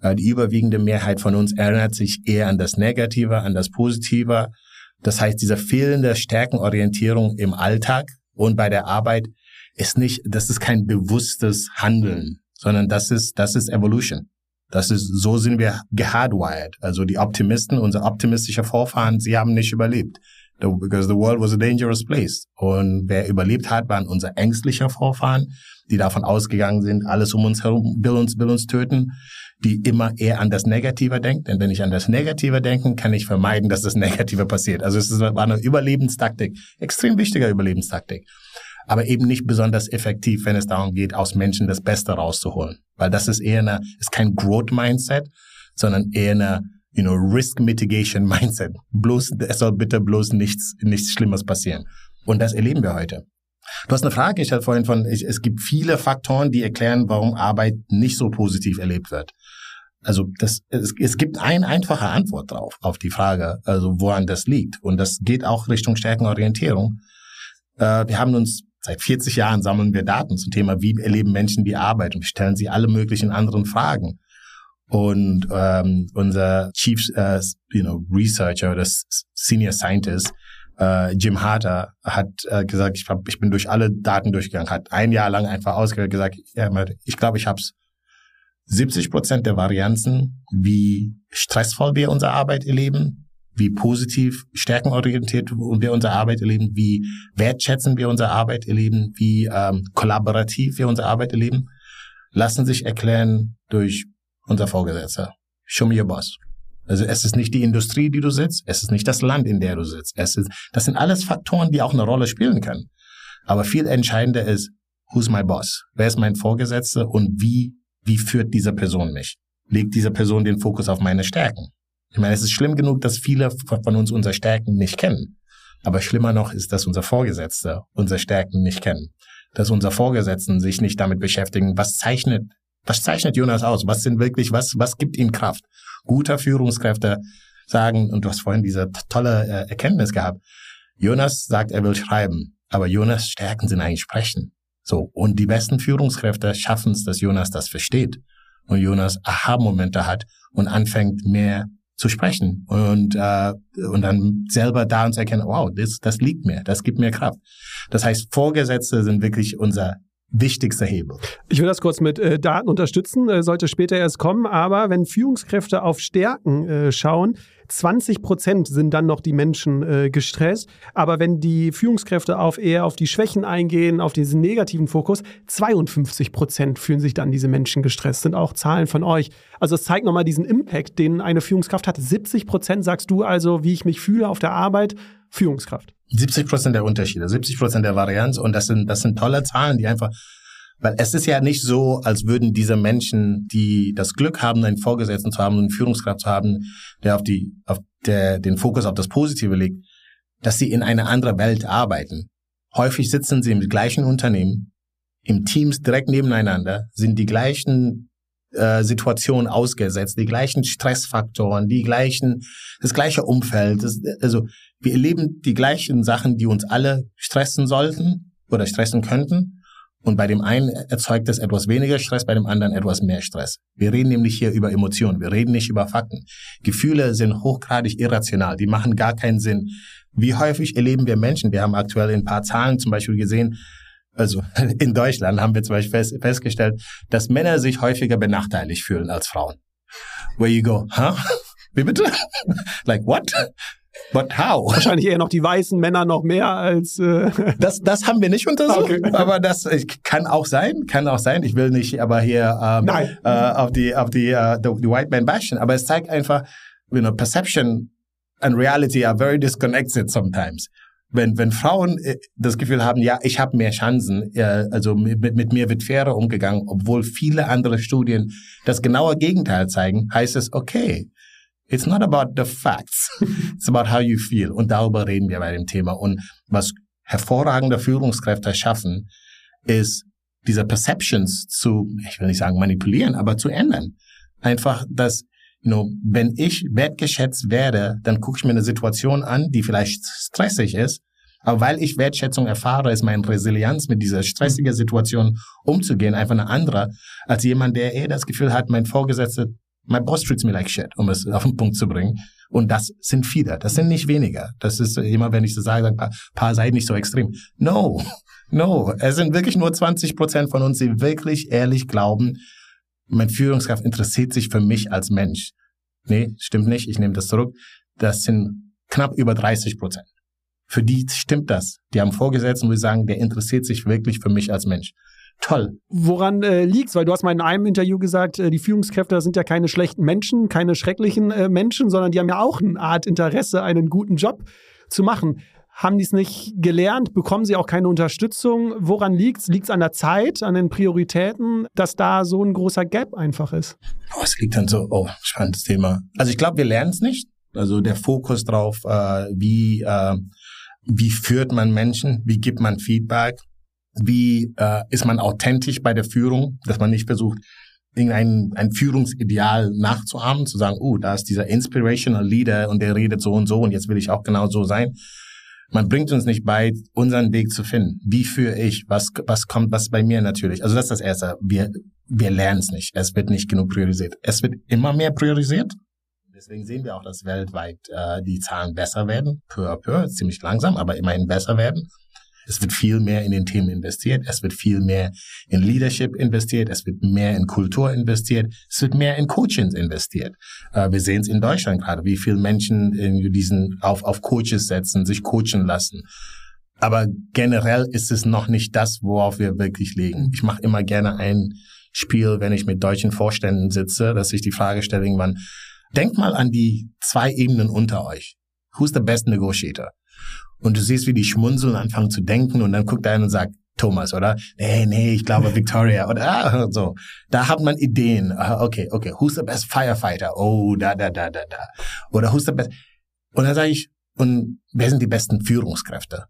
Äh, die überwiegende Mehrheit von uns erinnert sich eher an das Negative, an das Positive. Das heißt, diese fehlende Stärkenorientierung im Alltag und bei der Arbeit ist nicht, das ist kein bewusstes Handeln, sondern das ist, das ist Evolution. Das ist, so sind wir gehardwired. Also die Optimisten, unser optimistischer Vorfahren, sie haben nicht überlebt. Because the world was a dangerous place. Und wer überlebt hat, waren unser ängstlicher Vorfahren, die davon ausgegangen sind, alles um uns herum will uns, will uns töten, die immer eher an das Negative denkt. Denn wenn ich an das Negative denke, kann ich vermeiden, dass das Negative passiert. Also es war eine Überlebenstaktik, extrem wichtiger Überlebenstaktik aber eben nicht besonders effektiv, wenn es darum geht, aus Menschen das Beste rauszuholen. Weil das ist eher eine, ist kein Growth Mindset, sondern eher eine, you know, Risk Mitigation Mindset. Bloß, es soll bitte bloß nichts, nichts Schlimmes passieren. Und das erleben wir heute. Du hast eine Frage, hatte vorhin von, es gibt viele Faktoren, die erklären, warum Arbeit nicht so positiv erlebt wird. Also das, es, es gibt eine einfache Antwort drauf, auf die Frage, also woran das liegt. Und das geht auch Richtung Stärkenorientierung. Äh, wir haben uns Seit 40 Jahren sammeln wir Daten zum Thema, wie erleben Menschen die Arbeit und stellen sie alle möglichen anderen Fragen. Und ähm, unser Chief uh, you know, Researcher oder Senior Scientist, äh, Jim Harter hat äh, gesagt, ich, hab, ich bin durch alle Daten durchgegangen, hat ein Jahr lang einfach ausgewählt gesagt, ich glaube, ich habe es 70 Prozent der Varianzen, wie stressvoll wir unsere Arbeit erleben, wie positiv, stärkenorientiert wir unsere Arbeit erleben, wie wertschätzend wir unsere Arbeit erleben, wie ähm, kollaborativ wir unsere Arbeit erleben, lassen sich erklären durch unser Vorgesetzter. Show me your boss. Also es ist nicht die Industrie, die du sitzt, es ist nicht das Land, in der du sitzt. Es ist, das sind alles Faktoren, die auch eine Rolle spielen können. Aber viel entscheidender ist, who's my boss? Wer ist mein Vorgesetzter und wie, wie führt diese Person mich? Legt diese Person den Fokus auf meine Stärken? Ich meine, es ist schlimm genug, dass viele von uns unsere Stärken nicht kennen. Aber schlimmer noch ist, dass unser Vorgesetzte unsere Stärken nicht kennen. Dass unser Vorgesetzten sich nicht damit beschäftigen, was zeichnet, was zeichnet Jonas aus? Was sind wirklich, was, was gibt ihm Kraft? Guter Führungskräfte sagen, und du hast vorhin diese tolle äh, Erkenntnis gehabt. Jonas sagt, er will schreiben, aber Jonas Stärken sind eigentlich sprechen. So. Und die besten Führungskräfte schaffen es, dass Jonas das versteht. Und Jonas Aha-Momente hat und anfängt mehr zu sprechen und, äh, und dann selber da und zu erkennen, wow, das, das liegt mir, das gibt mir Kraft. Das heißt, Vorgesetzte sind wirklich unser wichtigster Hebel. Ich will das kurz mit äh, Daten unterstützen, äh, sollte später erst kommen, aber wenn Führungskräfte auf Stärken äh, schauen, 20 Prozent sind dann noch die Menschen äh, gestresst. Aber wenn die Führungskräfte auf eher auf die Schwächen eingehen, auf diesen negativen Fokus, 52 Prozent fühlen sich dann diese Menschen gestresst. Sind auch Zahlen von euch. Also es zeigt nochmal diesen Impact, den eine Führungskraft hat. 70 Prozent sagst du also, wie ich mich fühle auf der Arbeit, Führungskraft. 70 Prozent der Unterschiede, 70 Prozent der Varianz und das sind, das sind tolle Zahlen, die einfach weil es ist ja nicht so, als würden diese Menschen, die das Glück haben, einen Vorgesetzten zu haben, einen Führungskraft zu haben, der auf die, auf der, den Fokus auf das Positive legt, dass sie in einer anderen Welt arbeiten. Häufig sitzen sie im gleichen Unternehmen, im Teams direkt nebeneinander, sind die gleichen äh, Situationen ausgesetzt, die gleichen Stressfaktoren, die gleichen, das gleiche Umfeld. Das, also wir erleben die gleichen Sachen, die uns alle stressen sollten oder stressen könnten. Und bei dem einen erzeugt es etwas weniger Stress, bei dem anderen etwas mehr Stress. Wir reden nämlich hier über Emotionen, wir reden nicht über Fakten. Gefühle sind hochgradig irrational, die machen gar keinen Sinn. Wie häufig erleben wir Menschen, wir haben aktuell ein paar Zahlen zum Beispiel gesehen, also in Deutschland haben wir zum Beispiel fest, festgestellt, dass Männer sich häufiger benachteiligt fühlen als Frauen. Where you go, huh? Wie bitte? like what? But how? Wahrscheinlich eher noch die weißen Männer noch mehr als. Äh das, das haben wir nicht untersucht, okay. aber das kann auch sein, kann auch sein. Ich will nicht aber hier ähm, äh, auf die auf die, uh, the, the White Man bashen, aber es zeigt einfach, you know, perception and reality are very disconnected sometimes. Wenn, wenn Frauen äh, das Gefühl haben, ja, ich habe mehr Chancen, äh, also mit, mit mir wird fairer umgegangen, obwohl viele andere Studien das genaue Gegenteil zeigen, heißt es, okay, It's not about the facts. It's about how you feel. Und darüber reden wir bei dem Thema. Und was hervorragende Führungskräfte schaffen, ist diese Perceptions zu, ich will nicht sagen manipulieren, aber zu ändern. Einfach, dass, you know, wenn ich wertgeschätzt werde, dann gucke ich mir eine Situation an, die vielleicht stressig ist. Aber weil ich Wertschätzung erfahre, ist meine Resilienz mit dieser stressigen Situation umzugehen einfach eine andere, als jemand, der eher das Gefühl hat, mein Vorgesetzter My boss treats me like shit, um es auf den Punkt zu bringen. Und das sind viele, das sind nicht weniger. Das ist immer, wenn ich so sage, ein paar, paar seid nicht so extrem. No, no. Es sind wirklich nur 20 Prozent von uns, die wirklich ehrlich glauben, mein Führungskraft interessiert sich für mich als Mensch. Nee, stimmt nicht, ich nehme das zurück. Das sind knapp über 30 Prozent. Für die stimmt das. Die haben Vorgesetzten, wo sie sagen, der interessiert sich wirklich für mich als Mensch toll. Woran äh, liegt's? Weil du hast mal in einem Interview gesagt, äh, die Führungskräfte sind ja keine schlechten Menschen, keine schrecklichen äh, Menschen, sondern die haben ja auch eine Art Interesse, einen guten Job zu machen. Haben die es nicht gelernt? Bekommen sie auch keine Unterstützung? Woran liegt's? Liegt's an der Zeit, an den Prioritäten, dass da so ein großer Gap einfach ist? Oh, es liegt dann so, oh, spannendes Thema. Also ich glaube, wir lernen es nicht. Also der Fokus drauf, äh, wie, äh, wie führt man Menschen, wie gibt man Feedback, wie äh, ist man authentisch bei der Führung, dass man nicht versucht, irgendein ein Führungsideal nachzuahmen, zu sagen, oh, da ist dieser inspirational Leader und der redet so und so und jetzt will ich auch genau so sein. Man bringt uns nicht bei, unseren Weg zu finden. Wie führe ich? Was, was kommt, was bei mir natürlich? Also das ist das Erste. Wir, wir lernen es nicht. Es wird nicht genug priorisiert. Es wird immer mehr priorisiert. Deswegen sehen wir auch, dass weltweit äh, die Zahlen besser werden, peu à peu, ziemlich langsam, aber immerhin besser werden. Es wird viel mehr in den Themen investiert. Es wird viel mehr in Leadership investiert. Es wird mehr in Kultur investiert. Es wird mehr in Coachings investiert. Äh, wir sehen es in Deutschland gerade, wie viele Menschen in diesen auf, auf Coaches setzen, sich coachen lassen. Aber generell ist es noch nicht das, worauf wir wirklich legen. Ich mache immer gerne ein Spiel, wenn ich mit deutschen Vorständen sitze, dass ich die Frage stelle irgendwann, denkt mal an die zwei Ebenen unter euch. Who's the best negotiator? Und du siehst, wie die schmunzeln, anfangen zu denken und dann guckt einer und sagt, Thomas, oder? Nee, nee, ich glaube Victoria oder ah, so. Da hat man Ideen. Ah, okay, okay. Who's the best firefighter? Oh, da, da, da, da, da. Oder who's the best? Und dann sage ich, und wer sind die besten Führungskräfte?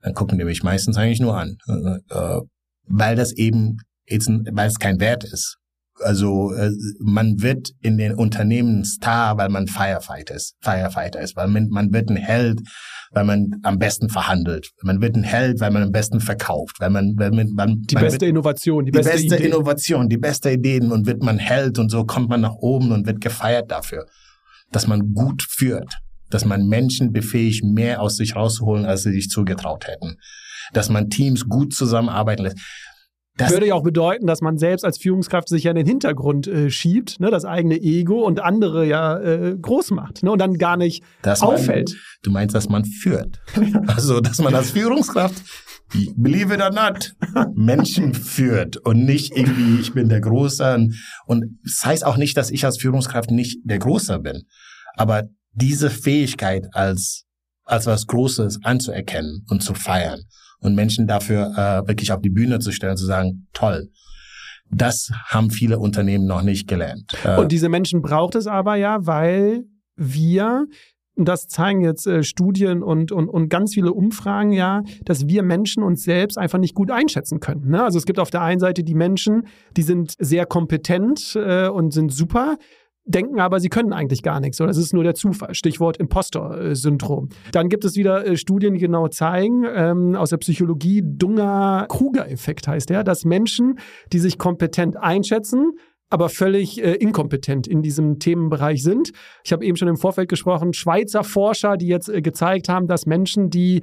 Dann gucken die mich meistens eigentlich nur an, äh, weil das eben weil es kein Wert ist. Also äh, man wird in den Unternehmen Star, weil man Firefighter ist, Firefighter ist, weil man, man wird ein Held, weil man am besten verhandelt. Man wird ein Held, weil man am besten verkauft, weil man, weil man, man die beste wird, Innovation, die, die beste, beste Idee. Innovation, die beste Ideen und wird man Held und so kommt man nach oben und wird gefeiert dafür, dass man gut führt, dass man Menschen befähigt, mehr aus sich rauszuholen, als sie sich zugetraut hätten, dass man Teams gut zusammenarbeiten lässt. Das würde ja auch bedeuten, dass man selbst als Führungskraft sich ja in den Hintergrund äh, schiebt, ne, das eigene Ego und andere ja äh, groß macht ne, und dann gar nicht dass auffällt. Man, du meinst, dass man führt. also, dass man als Führungskraft, believe it or not, Menschen führt und nicht irgendwie, ich bin der Große. Und es das heißt auch nicht, dass ich als Führungskraft nicht der Große bin. Aber diese Fähigkeit als, als was Großes anzuerkennen und zu feiern und Menschen dafür äh, wirklich auf die Bühne zu stellen, zu sagen, toll. Das haben viele Unternehmen noch nicht gelernt. Äh, und diese Menschen braucht es aber ja, weil wir das zeigen jetzt äh, Studien und, und, und ganz viele Umfragen ja, dass wir Menschen uns selbst einfach nicht gut einschätzen können. Ne? Also es gibt auf der einen Seite die Menschen, die sind sehr kompetent äh, und sind super denken aber, sie können eigentlich gar nichts. Oder es ist nur der Zufall. Stichwort Impostor-Syndrom. Dann gibt es wieder äh, Studien, die genau zeigen, ähm, aus der Psychologie, Dunger-Kruger-Effekt heißt der, dass Menschen, die sich kompetent einschätzen, aber völlig äh, inkompetent in diesem Themenbereich sind. Ich habe eben schon im Vorfeld gesprochen, Schweizer Forscher, die jetzt äh, gezeigt haben, dass Menschen, die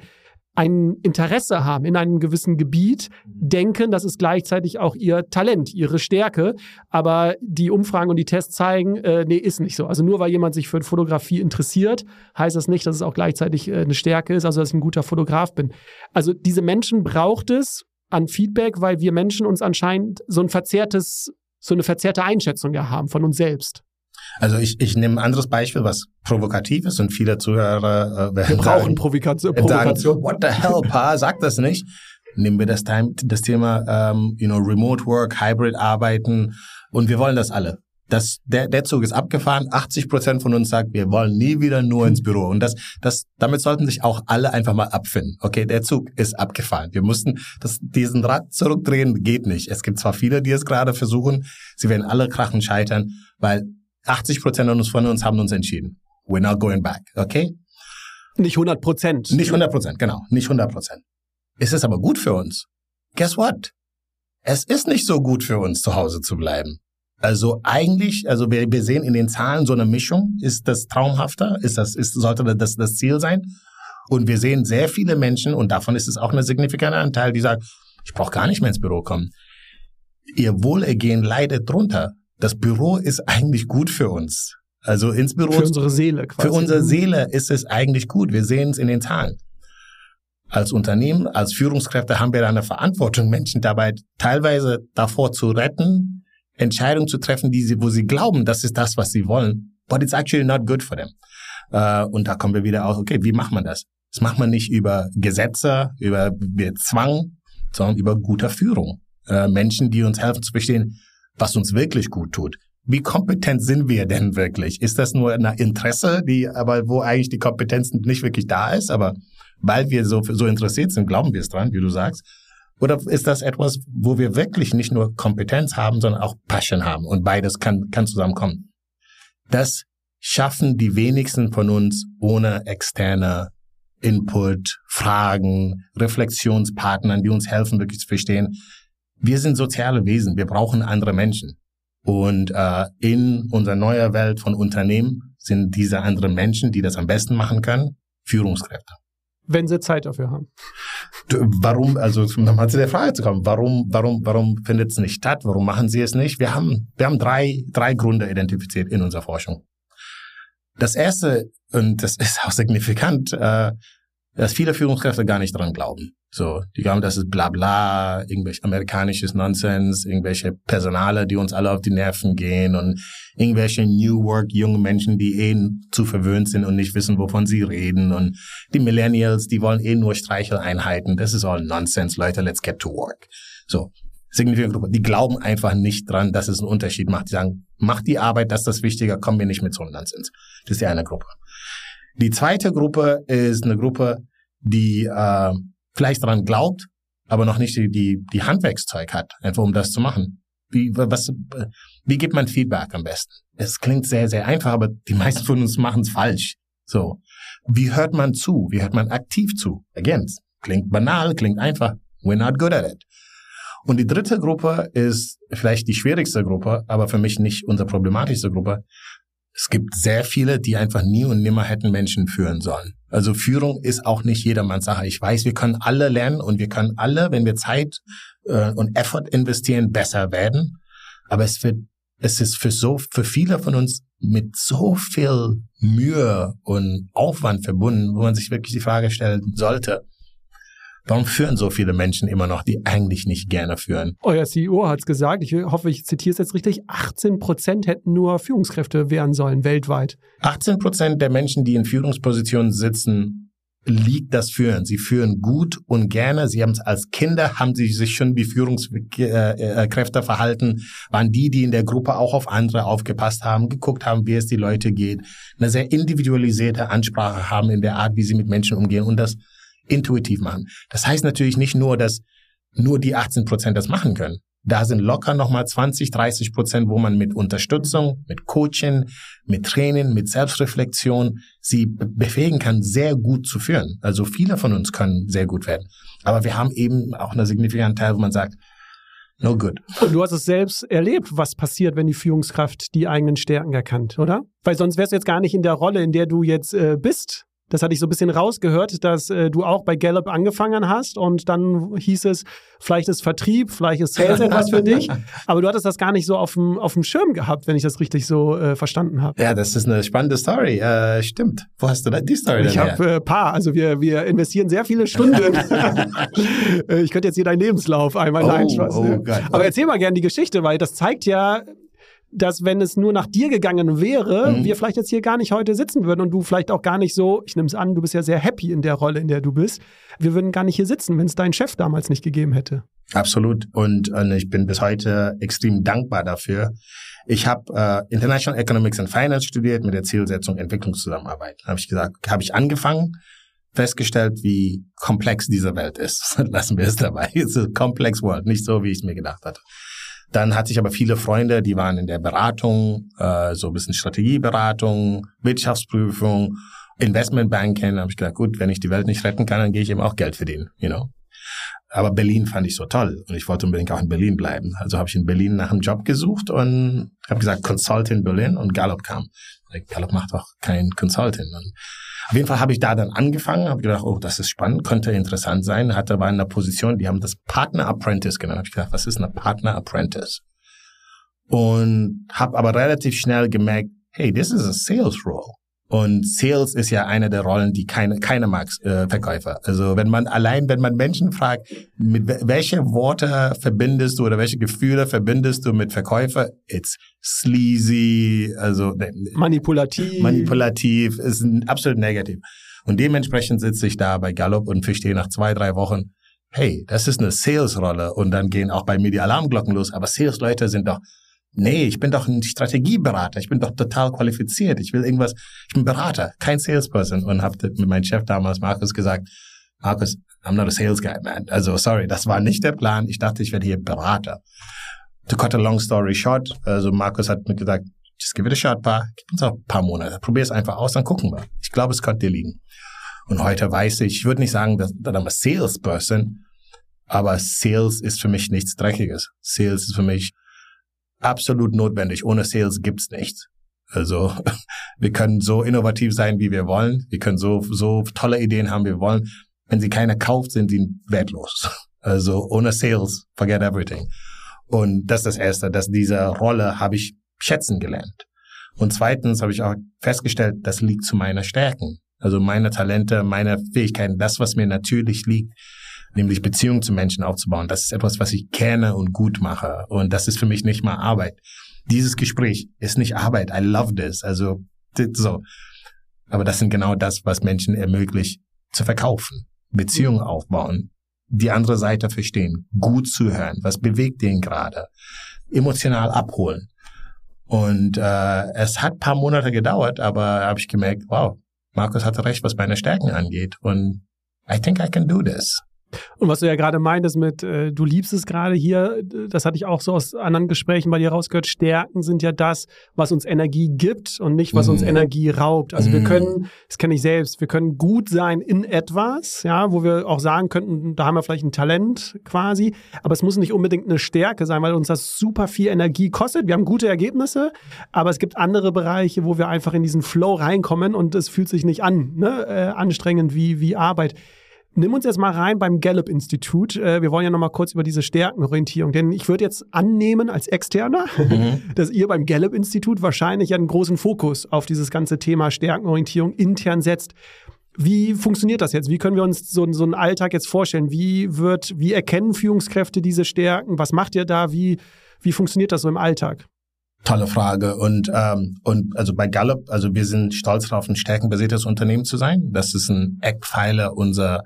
ein Interesse haben in einem gewissen Gebiet, denken, das ist gleichzeitig auch ihr Talent, ihre Stärke. Aber die Umfragen und die Tests zeigen, äh, nee, ist nicht so. Also nur weil jemand sich für Fotografie interessiert, heißt das nicht, dass es auch gleichzeitig äh, eine Stärke ist, also dass ich ein guter Fotograf bin. Also diese Menschen braucht es an Feedback, weil wir Menschen uns anscheinend so ein verzerrtes, so eine verzerrte Einschätzung ja haben von uns selbst. Also ich, ich nehme ein anderes Beispiel, was provokativ ist und viele Zuhörer äh, Wir brauchen Provokation. Sagen, What the hell, Pa, sag das nicht. Nehmen wir das, time, das Thema ähm, you know, Remote Work, Hybrid Arbeiten und wir wollen das alle. Das, der, der Zug ist abgefahren. 80 Prozent von uns sagt, wir wollen nie wieder nur ins Büro. Und das, das, damit sollten sich auch alle einfach mal abfinden. Okay, der Zug ist abgefahren. Wir mussten das, diesen Rad zurückdrehen, geht nicht. Es gibt zwar viele, die es gerade versuchen, sie werden alle krachen scheitern, weil 80 Prozent von uns haben uns entschieden. We're not going back, okay? Nicht 100 Prozent. Nicht 100 Prozent, genau. Nicht 100 Prozent. Ist es aber gut für uns? Guess what? Es ist nicht so gut für uns, zu Hause zu bleiben. Also eigentlich, also wir, wir sehen in den Zahlen so eine Mischung. Ist das traumhafter? Ist das, ist, sollte das das Ziel sein? Und wir sehen sehr viele Menschen, und davon ist es auch ein signifikanter Anteil, die sagen, ich brauche gar nicht mehr ins Büro kommen. Ihr Wohlergehen leidet drunter das Büro ist eigentlich gut für uns. Also ins Büro. Für unsere Seele quasi. Für unsere Seele ist es eigentlich gut. Wir sehen es in den Zahlen. Als Unternehmen, als Führungskräfte haben wir eine Verantwortung, Menschen dabei teilweise davor zu retten, Entscheidungen zu treffen, die sie, wo sie glauben, das ist das, was sie wollen. But it's actually not good for them. Uh, und da kommen wir wieder auf, okay, wie macht man das? Das macht man nicht über Gesetze, über Zwang, sondern über guter Führung. Uh, Menschen, die uns helfen zu verstehen, was uns wirklich gut tut. Wie kompetent sind wir denn wirklich? Ist das nur ein Interesse, die, aber wo eigentlich die Kompetenz nicht wirklich da ist, aber weil wir so, so interessiert sind, glauben wir es dran, wie du sagst? Oder ist das etwas, wo wir wirklich nicht nur Kompetenz haben, sondern auch Passion haben und beides kann, kann zusammenkommen? Das schaffen die wenigsten von uns ohne externe Input, Fragen, Reflexionspartnern, die uns helfen, wirklich zu verstehen, wir sind soziale Wesen, wir brauchen andere Menschen. Und äh, in unserer neuen Welt von Unternehmen sind diese anderen Menschen, die das am besten machen können, Führungskräfte. Wenn sie Zeit dafür haben. Warum, also nochmal zu der Frage zu kommen, warum, warum, warum findet es nicht statt? Warum machen sie es nicht? Wir haben, wir haben drei, drei Gründe identifiziert in unserer Forschung. Das erste, und das ist auch signifikant, äh, dass viele Führungskräfte gar nicht dran glauben. So, die glauben, das ist bla bla, irgendwelche amerikanisches Nonsens, irgendwelche Personale, die uns alle auf die Nerven gehen und irgendwelche New Work junge Menschen, die eh zu verwöhnt sind und nicht wissen, wovon sie reden und die Millennials, die wollen eh nur Streicheleinheiten. Das ist all Nonsense, Leute, let's get to work. So, signifikante Gruppe. Die glauben einfach nicht dran, dass es einen Unterschied macht. Die sagen, mach die Arbeit, das ist das Wichtige, kommen wir nicht mit so einem Nonsens. Das ist die eine Gruppe. Die zweite Gruppe ist eine Gruppe, die äh, vielleicht daran glaubt, aber noch nicht die, die, die Handwerkszeug hat, einfach um das zu machen. Wie, was, wie gibt man Feedback am besten? Es klingt sehr, sehr einfach, aber die meisten von uns machen es falsch. So. Wie hört man zu? Wie hört man aktiv zu? Again, klingt banal, klingt einfach. We're not good at it. Und die dritte Gruppe ist vielleicht die schwierigste Gruppe, aber für mich nicht unsere problematischste Gruppe. Es gibt sehr viele, die einfach nie und nimmer hätten Menschen führen sollen. Also Führung ist auch nicht jedermanns Sache. Ich weiß, wir können alle lernen und wir können alle, wenn wir Zeit äh, und Effort investieren, besser werden. Aber es wird, es ist für so, für viele von uns mit so viel Mühe und Aufwand verbunden, wo man sich wirklich die Frage stellen sollte, Warum führen so viele Menschen immer noch, die eigentlich nicht gerne führen? Euer CEO hat es gesagt, ich hoffe, ich zitiere es jetzt richtig, 18 Prozent hätten nur Führungskräfte werden sollen weltweit. 18 Prozent der Menschen, die in Führungspositionen sitzen, liegt das Führen. Sie führen gut und gerne. Sie haben es als Kinder, haben sie sich schon wie Führungskräfte verhalten, waren die, die in der Gruppe auch auf andere aufgepasst haben, geguckt haben, wie es die Leute geht, eine sehr individualisierte Ansprache haben in der Art, wie sie mit Menschen umgehen und das intuitiv machen. Das heißt natürlich nicht nur, dass nur die 18 Prozent das machen können. Da sind locker nochmal 20, 30 Prozent, wo man mit Unterstützung, mit Coaching, mit Training, mit Selbstreflexion sie befähigen kann, sehr gut zu führen. Also viele von uns können sehr gut werden. Aber wir haben eben auch einen signifikanten Teil, wo man sagt, no good. Und du hast es selbst erlebt, was passiert, wenn die Führungskraft die eigenen Stärken erkannt, oder? Weil sonst wärst du jetzt gar nicht in der Rolle, in der du jetzt äh, bist. Das hatte ich so ein bisschen rausgehört, dass äh, du auch bei Gallup angefangen hast und dann hieß es, vielleicht ist Vertrieb, vielleicht ist Sales etwas für dich, aber du hattest das gar nicht so auf dem, auf dem Schirm gehabt, wenn ich das richtig so äh, verstanden habe. Ja, das ist eine spannende Story. Äh, stimmt. Wo hast du da die Story Ich habe äh, paar. Also wir, wir investieren sehr viele Stunden. Äh, ich könnte jetzt hier deinen Lebenslauf einmal oh, oh, Gott. Aber erzähl mal gerne die Geschichte, weil das zeigt ja, dass wenn es nur nach dir gegangen wäre, mhm. wir vielleicht jetzt hier gar nicht heute sitzen würden und du vielleicht auch gar nicht so, ich nehme es an, du bist ja sehr happy in der Rolle, in der du bist. Wir würden gar nicht hier sitzen, wenn es deinen Chef damals nicht gegeben hätte. Absolut. Und, und ich bin bis heute extrem dankbar dafür. Ich habe äh, International Economics and Finance studiert mit der Zielsetzung Entwicklungszusammenarbeit. Habe ich gesagt, habe ich angefangen, festgestellt, wie komplex diese Welt ist. Lassen wir es dabei. Es ist ein complex world, nicht so, wie ich es mir gedacht hatte. Dann hatte ich aber viele Freunde, die waren in der Beratung, äh, so ein bisschen Strategieberatung, Wirtschaftsprüfung, Investmentbanking. Da habe ich gedacht, gut, wenn ich die Welt nicht retten kann, dann gehe ich eben auch Geld verdienen, you know. Aber Berlin fand ich so toll und ich wollte unbedingt auch in Berlin bleiben. Also habe ich in Berlin nach einem Job gesucht und habe gesagt, Consultant Berlin und Gallup kam. Gallup macht doch kein Consultant. Und auf jeden Fall habe ich da dann angefangen, habe gedacht, oh, das ist spannend, könnte interessant sein. Hatte aber in einer Position, die haben das Partner Apprentice genannt. Habe ich gedacht, was ist eine Partner Apprentice? Und habe aber relativ schnell gemerkt, hey, this is a sales role. Und Sales ist ja eine der Rollen, die keine, keine mag, äh, Verkäufer. Also wenn man allein, wenn man Menschen fragt, mit welche Worte verbindest du oder welche Gefühle verbindest du mit Verkäufer? It's sleazy, also ne, manipulativ. Manipulativ ist absolut negativ. Und dementsprechend sitze ich da bei Gallup und verstehe nach zwei, drei Wochen, hey, das ist eine Sales-Rolle. Und dann gehen auch bei mir die Alarmglocken los. Aber Sales-Leute sind doch Nee, ich bin doch ein Strategieberater. Ich bin doch total qualifiziert. Ich will irgendwas. Ich bin Berater, kein Salesperson. Und habe mit meinem Chef damals, Markus, gesagt, Markus, I'm not a sales guy, man. Also, sorry, das war nicht der Plan. Ich dachte, ich werde hier Berater. To cut a long story short, also Markus hat mir gesagt, just give it a shot, paar, gib uns auch ein paar Monate. Probier es einfach aus, dann gucken wir. Ich glaube, es könnte dir liegen. Und heute weiß ich, ich würde nicht sagen, dass, dass I'm a salesperson, aber Sales ist für mich nichts Dreckiges. Sales ist für mich absolut notwendig. Ohne Sales gibt's nichts. Also wir können so innovativ sein, wie wir wollen. Wir können so, so tolle Ideen haben, wie wir wollen. Wenn sie keiner kauft, sind sie wertlos. Also ohne Sales, forget everything. Und das ist das Erste, dass diese Rolle habe ich schätzen gelernt. Und zweitens habe ich auch festgestellt, das liegt zu meiner Stärken. Also meine Talente, meine Fähigkeiten, das, was mir natürlich liegt, nämlich Beziehungen zu Menschen aufzubauen. Das ist etwas, was ich kenne und gut mache. Und das ist für mich nicht mal Arbeit. Dieses Gespräch ist nicht Arbeit. I love this. Also so. Aber das sind genau das, was Menschen ermöglicht zu verkaufen, Beziehungen aufbauen, die andere Seite verstehen, gut zuhören, was bewegt den gerade, emotional abholen. Und äh, es hat paar Monate gedauert, aber habe ich gemerkt, wow, Markus hatte recht, was meine Stärken angeht. Und I think I can do this. Und was du ja gerade meintest mit, äh, du liebst es gerade hier, das hatte ich auch so aus anderen Gesprächen bei dir rausgehört, Stärken sind ja das, was uns Energie gibt und nicht, was mm. uns Energie raubt. Also mm. wir mhm. können, das kenne ich selbst, wir können gut sein in etwas, ja, wo wir auch sagen könnten, da haben wir vielleicht ein Talent quasi, aber es muss nicht unbedingt eine Stärke sein, weil uns das super viel Energie kostet. Wir haben gute Ergebnisse, aber es gibt andere Bereiche, wo wir einfach in diesen Flow reinkommen und es fühlt sich nicht an, ne, äh, anstrengend wie, wie Arbeit. Nimm uns jetzt mal rein beim Gallup-Institut. Äh, wir wollen ja noch mal kurz über diese Stärkenorientierung, denn ich würde jetzt annehmen als Externer, mhm. dass ihr beim Gallup-Institut wahrscheinlich einen großen Fokus auf dieses ganze Thema Stärkenorientierung intern setzt. Wie funktioniert das jetzt? Wie können wir uns so, so einen Alltag jetzt vorstellen? Wie wird, wie erkennen Führungskräfte diese Stärken? Was macht ihr da? Wie, wie funktioniert das so im Alltag? Tolle Frage. Und, ähm, und also bei Gallup, also wir sind stolz darauf, ein stärkenbasiertes Unternehmen zu sein. Das ist ein Eckpfeiler unserer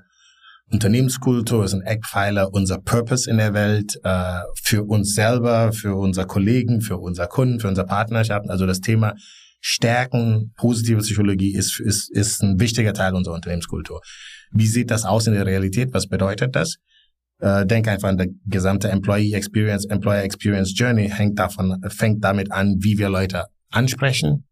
Unternehmenskultur ist ein Eckpfeiler, unser Purpose in der Welt, äh, für uns selber, für unsere Kollegen, für unsere Kunden, für unsere Partnerschaften. Also das Thema Stärken, positive Psychologie ist, ist, ist ein wichtiger Teil unserer Unternehmenskultur. Wie sieht das aus in der Realität? Was bedeutet das? Äh, denk einfach an der gesamte Employee Experience, Employer Experience Journey hängt davon, fängt damit an, wie wir Leute ansprechen,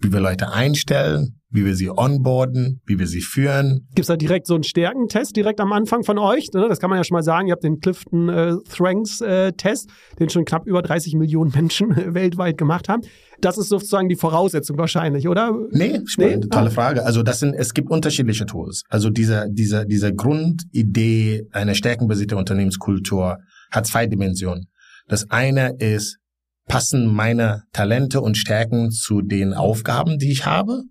wie wir Leute einstellen, wie wir sie onboarden, wie wir sie führen. Gibt es da direkt so einen Stärkentest direkt am Anfang von euch? Ne, das kann man ja schon mal sagen. Ihr habt den Clifton äh, Strengths äh, Test, den schon knapp über 30 Millionen Menschen äh, weltweit gemacht haben. Das ist sozusagen die Voraussetzung wahrscheinlich, oder? Nee, spannend, nee? tolle ah. Frage. Also das sind, es gibt unterschiedliche Tools. Also diese, diese, diese Grundidee einer stärkenbasierten Unternehmenskultur hat zwei Dimensionen. Das eine ist, passen meine Talente und Stärken zu den Aufgaben, die ich habe?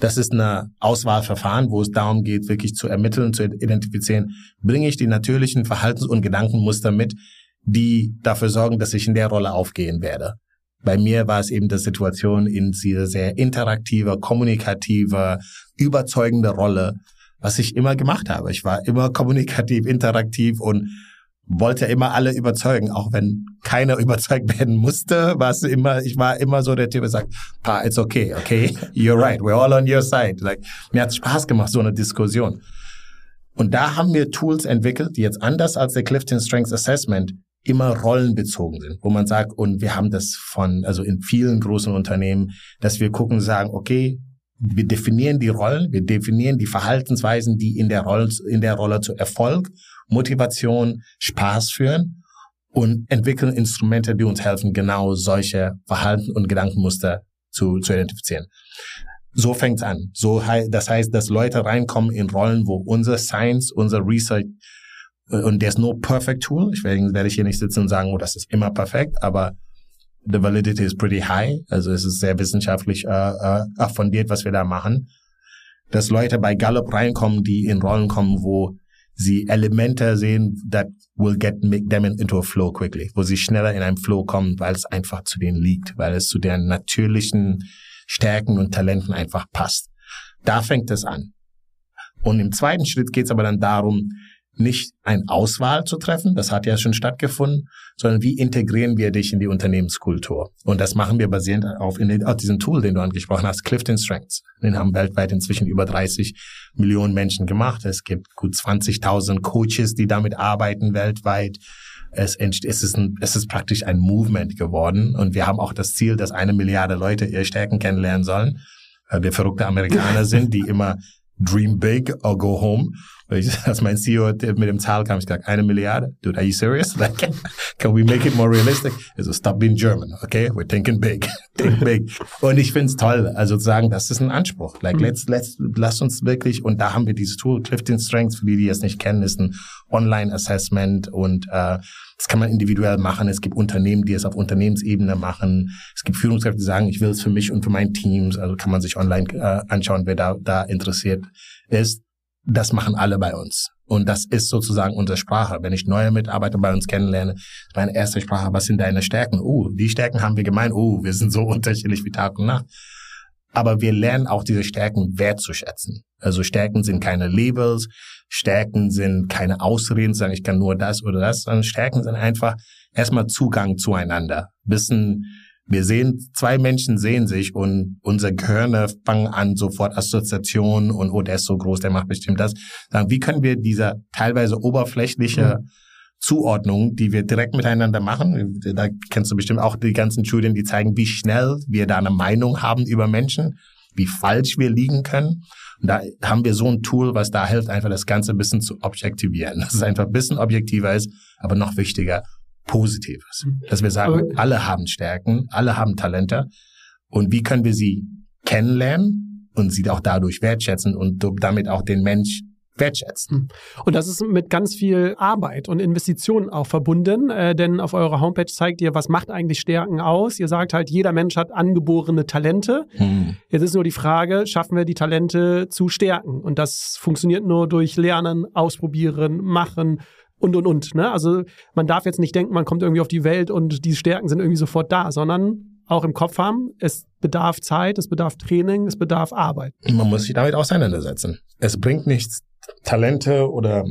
Das ist eine Auswahlverfahren, wo es darum geht, wirklich zu ermitteln, zu identifizieren, bringe ich die natürlichen Verhaltens- und Gedankenmuster mit, die dafür sorgen, dass ich in der Rolle aufgehen werde. Bei mir war es eben die Situation in dieser sehr interaktive, kommunikative, überzeugende Rolle, was ich immer gemacht habe. Ich war immer kommunikativ, interaktiv und wollte immer alle überzeugen, auch wenn keiner überzeugt werden musste, war es immer, ich war immer so der Typ, der sagt, pa, it's okay, okay, you're right, we're all on your side. Like, mir hat Spaß gemacht, so eine Diskussion. Und da haben wir Tools entwickelt, die jetzt anders als der Clifton Strengths Assessment immer rollenbezogen sind, wo man sagt, und wir haben das von, also in vielen großen Unternehmen, dass wir gucken, sagen, okay, wir definieren die Rollen, wir definieren die Verhaltensweisen, die in der Rolle, in der Rolle zu Erfolg Motivation, Spaß führen und entwickeln Instrumente, die uns helfen, genau solche Verhalten und Gedankenmuster zu, zu identifizieren. So fängt's an. So, das heißt, dass Leute reinkommen in Rollen, wo unser Science, unser Research äh, und there's no perfect tool. Ich werde, werde ich hier nicht sitzen und sagen, oh, das ist immer perfekt, aber the validity is pretty high. Also es ist sehr wissenschaftlich äh, äh, fundiert, was wir da machen. Dass Leute bei Gallup reinkommen, die in Rollen kommen, wo sie Elemente sehen, that will get them into a flow quickly, wo sie schneller in einen Flow kommen, weil es einfach zu denen liegt, weil es zu deren natürlichen Stärken und Talenten einfach passt. Da fängt es an. Und im zweiten Schritt geht es aber dann darum, nicht ein Auswahl zu treffen, das hat ja schon stattgefunden, sondern wie integrieren wir dich in die Unternehmenskultur? Und das machen wir basierend auf, den, auf diesem Tool, den du angesprochen hast, Clifton Strengths. Den haben weltweit inzwischen über 30 Millionen Menschen gemacht. Es gibt gut 20.000 Coaches, die damit arbeiten weltweit. Es, es, ist ein, es ist praktisch ein Movement geworden und wir haben auch das Ziel, dass eine Milliarde Leute ihre Stärken kennenlernen sollen. Wir verrückte Amerikaner sind, die immer dream big or go home. Als mein CEO mit dem Zahl kam, ich gesagt, eine Milliarde. Dude, are you serious? Like, can we make it more realistic? Also, stop being German, okay? We're thinking big. Think big. Und ich find's toll. Also zu sagen, das ist ein Anspruch. Like, mhm. let's, let's, lass uns wirklich, und da haben wir dieses Tool, Clifton Strengths, für die, die es nicht kennen, ist ein Online-Assessment und äh, das kann man individuell machen. Es gibt Unternehmen, die es auf Unternehmensebene machen. Es gibt Führungskräfte, die sagen, ich will es für mich und für mein Team. Also kann man sich online äh, anschauen, wer da, da interessiert ist. Das machen alle bei uns. Und das ist sozusagen unsere Sprache. Wenn ich neue Mitarbeiter bei uns kennenlerne, meine erste Sprache, was sind deine Stärken? Uh, die Stärken haben wir gemeint. Uh, wir sind so unterschiedlich wie Tag und Nacht. Aber wir lernen auch diese Stärken wertzuschätzen. Also Stärken sind keine Labels, Stärken sind keine Ausreden, sagen ich kann nur das oder das, sondern Stärken sind einfach erstmal Zugang zueinander. Wissen, wir sehen, zwei Menschen sehen sich und unsere Gehirne fangen an, sofort Assoziationen und, oh, der ist so groß, der macht bestimmt das. Sagen, wie können wir diese teilweise oberflächliche mhm. Zuordnung, die wir direkt miteinander machen. Da kennst du bestimmt auch die ganzen Studien, die zeigen, wie schnell wir da eine Meinung haben über Menschen, wie falsch wir liegen können. Und da haben wir so ein Tool, was da hilft, einfach das Ganze ein bisschen zu objektivieren. Dass es einfach ein bisschen objektiver ist, aber noch wichtiger, Positives. Dass wir sagen, alle haben Stärken, alle haben Talente. Und wie können wir sie kennenlernen und sie auch dadurch wertschätzen und damit auch den Mensch wertschätzen. Hm. Und das ist mit ganz viel Arbeit und Investitionen auch verbunden, äh, denn auf eurer Homepage zeigt ihr, was macht eigentlich Stärken aus. Ihr sagt halt, jeder Mensch hat angeborene Talente. Hm. Jetzt ist nur die Frage, schaffen wir die Talente zu stärken? Und das funktioniert nur durch Lernen, Ausprobieren, Machen, und und und. Ne? Also man darf jetzt nicht denken, man kommt irgendwie auf die Welt und die Stärken sind irgendwie sofort da, sondern auch im Kopf haben, es bedarf Zeit, es bedarf Training, es bedarf Arbeit. Man muss sich damit auseinandersetzen. Es bringt nichts, Talente oder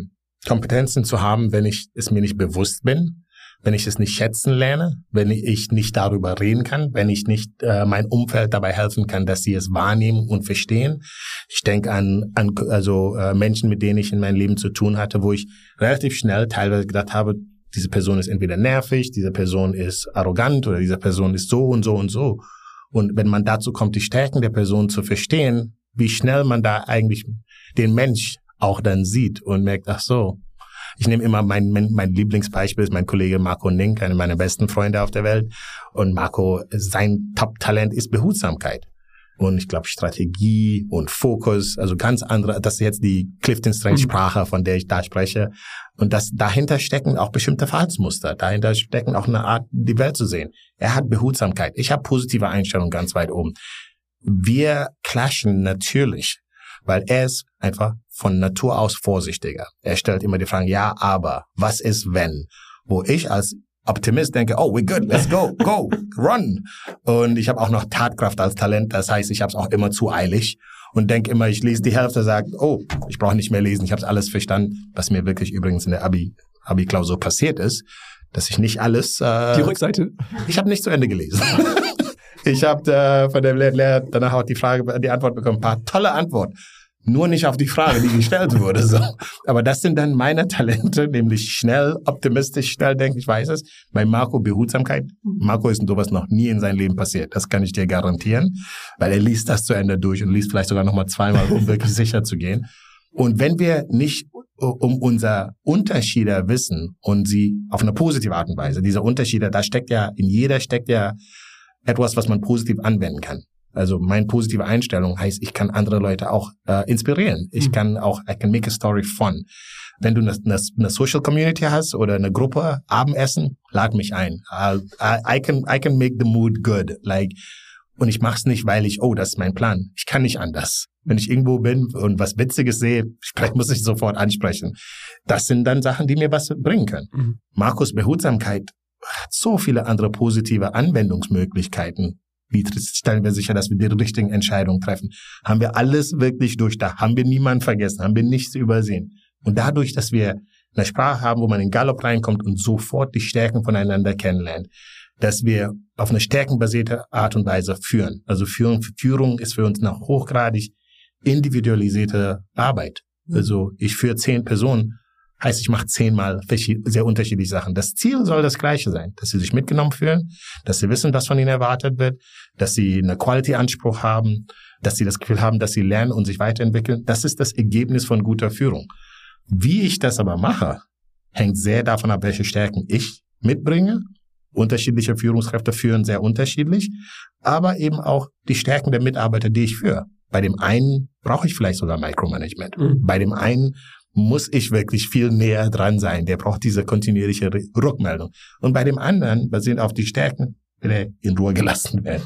Kompetenzen zu haben, wenn ich es mir nicht bewusst bin, wenn ich es nicht schätzen lerne, wenn ich nicht darüber reden kann, wenn ich nicht äh, mein Umfeld dabei helfen kann, dass sie es wahrnehmen und verstehen. Ich denke an, an also äh, Menschen, mit denen ich in meinem Leben zu tun hatte, wo ich relativ schnell teilweise gedacht habe, diese Person ist entweder nervig, diese Person ist arrogant oder diese Person ist so und so und so. Und wenn man dazu kommt, die Stärken der Person zu verstehen, wie schnell man da eigentlich den Mensch auch dann sieht und merkt, ach so. Ich nehme immer mein, mein, mein Lieblingsbeispiel ist mein Kollege Marco Nink, einer meiner besten Freunde auf der Welt. Und Marco, sein Top-Talent ist Behutsamkeit. Und ich glaube Strategie und Fokus, also ganz andere, das ist jetzt die Clifton Strange Sprache, von der ich da spreche. Und das dahinter stecken auch bestimmte Verhaltensmuster, dahinter stecken auch eine Art, die Welt zu sehen. Er hat Behutsamkeit. Ich habe positive Einstellungen ganz weit oben. Wir clashen natürlich weil er ist einfach von Natur aus vorsichtiger. Er stellt immer die Frage, ja, aber was ist wenn? Wo ich als Optimist denke, oh, we're good, let's go, go, run. Und ich habe auch noch Tatkraft als Talent, das heißt, ich habe es auch immer zu eilig und denke immer, ich lese die Hälfte, sage, oh, ich brauche nicht mehr lesen, ich habe alles verstanden, was mir wirklich übrigens in der Abi, Abi-Klausur passiert ist, dass ich nicht alles... Äh, die Rückseite? Ich habe nicht zu Ende gelesen. Ich habe äh, von dem Lehrer danach auch die Frage, die Antwort bekommen. Ein paar tolle Antworten. Nur nicht auf die Frage, die gestellt wurde. So. Aber das sind dann meine Talente, nämlich schnell, optimistisch, schnell denken, ich weiß es. Bei Marco Behutsamkeit. Marco ist sowas noch nie in seinem Leben passiert. Das kann ich dir garantieren. Weil er liest das zu Ende durch und liest vielleicht sogar nochmal zweimal, um wirklich sicher zu gehen. Und wenn wir nicht um unser Unterschiede wissen und sie auf eine positive Art und Weise, diese Unterschiede, da steckt ja, in jeder steckt ja etwas, was man positiv anwenden kann. Also meine positive Einstellung heißt, ich kann andere Leute auch äh, inspirieren. Ich mhm. kann auch, I can make a story fun. Wenn du eine, eine, eine Social Community hast oder eine Gruppe, Abendessen, lad mich ein. I, I, can, I can make the mood good. Like, und ich mach's nicht, weil ich, oh, das ist mein Plan. Ich kann nicht anders. Wenn ich irgendwo bin und was Witziges sehe, vielleicht muss ich sofort ansprechen. Das sind dann Sachen, die mir was bringen können. Mhm. Markus Behutsamkeit hat so viele andere positive Anwendungsmöglichkeiten. Wie stellen wir sicher, dass wir die richtigen Entscheidungen treffen? Haben wir alles wirklich durchdacht? Haben wir niemanden vergessen? Haben wir nichts übersehen? Und dadurch, dass wir eine Sprache haben, wo man in Gallop reinkommt und sofort die Stärken voneinander kennenlernt, dass wir auf eine stärkenbasierte Art und Weise führen. Also Führung, Führung ist für uns eine hochgradig individualisierte Arbeit. Mhm. Also ich führe zehn Personen Heißt, ich mache zehnmal sehr unterschiedliche Sachen. Das Ziel soll das gleiche sein, dass sie sich mitgenommen fühlen, dass sie wissen, was von ihnen erwartet wird, dass sie eine Quality-Anspruch haben, dass sie das Gefühl haben, dass sie lernen und sich weiterentwickeln. Das ist das Ergebnis von guter Führung. Wie ich das aber mache, hängt sehr davon ab, welche Stärken ich mitbringe. Unterschiedliche Führungskräfte führen sehr unterschiedlich, aber eben auch die Stärken der Mitarbeiter, die ich führe. Bei dem einen brauche ich vielleicht sogar Micromanagement. Mhm. Bei dem einen muss ich wirklich viel näher dran sein. Der braucht diese kontinuierliche Rückmeldung. Und bei dem anderen, basierend auf die Stärken, will er in Ruhe gelassen werden.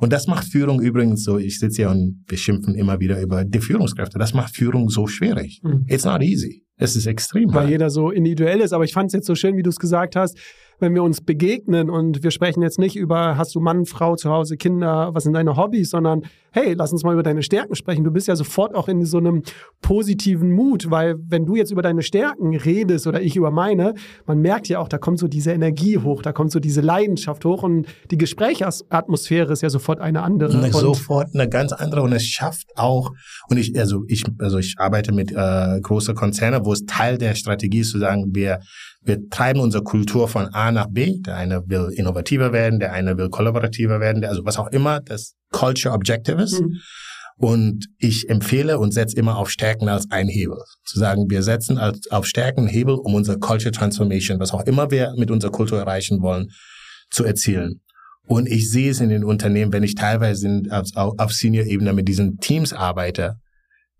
Und das macht Führung übrigens so, ich sitze hier und wir schimpfen immer wieder über die Führungskräfte. Das macht Führung so schwierig. Mhm. It's not easy. Es ist extrem Weil hart. jeder so individuell ist. Aber ich fand es jetzt so schön, wie du es gesagt hast wenn wir uns begegnen und wir sprechen jetzt nicht über, hast du Mann, Frau zu Hause, Kinder, was sind deine Hobbys, sondern hey, lass uns mal über deine Stärken sprechen. Du bist ja sofort auch in so einem positiven Mut, weil wenn du jetzt über deine Stärken redest oder ich über meine, man merkt ja auch, da kommt so diese Energie hoch, da kommt so diese Leidenschaft hoch und die Gesprächsatmosphäre ist ja sofort eine andere. Und sofort eine ganz andere und es schafft auch, und ich, also ich, also ich arbeite mit äh, großen Konzernen, wo es Teil der Strategie ist zu sagen, wir wir treiben unsere Kultur von A nach B. Der eine will innovativer werden, der eine will kollaborativer werden, also was auch immer das Culture Objective ist. Mhm. Und ich empfehle und setze immer auf Stärken als ein Hebel. Zu sagen, wir setzen als, auf Stärken Hebel, um unsere Culture Transformation, was auch immer wir mit unserer Kultur erreichen wollen, zu erzielen. Und ich sehe es in den Unternehmen, wenn ich teilweise auf, auf Senior-Ebene mit diesen Teams arbeite.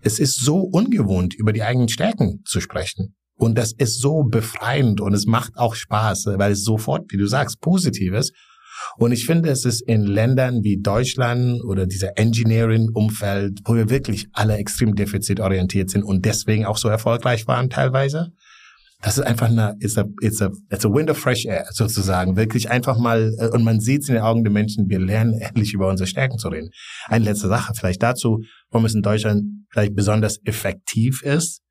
Es ist so ungewohnt, über die eigenen Stärken zu sprechen. Und das ist so befreiend und es macht auch Spaß, weil es sofort, wie du sagst, positiv ist. Und ich finde, es ist in Ländern wie Deutschland oder dieser Engineering-Umfeld, wo wir wirklich alle extrem defizitorientiert sind und deswegen auch so erfolgreich waren teilweise. Das ist einfach eine, it's a, it's a, it's a wind of fresh air sozusagen. Wirklich einfach mal, äh, und man sieht es in den Augen der Menschen, wir lernen endlich über unsere Stärken zu reden. Eine letzte Sache vielleicht dazu, warum es in Deutschland vielleicht besonders effektiv ist,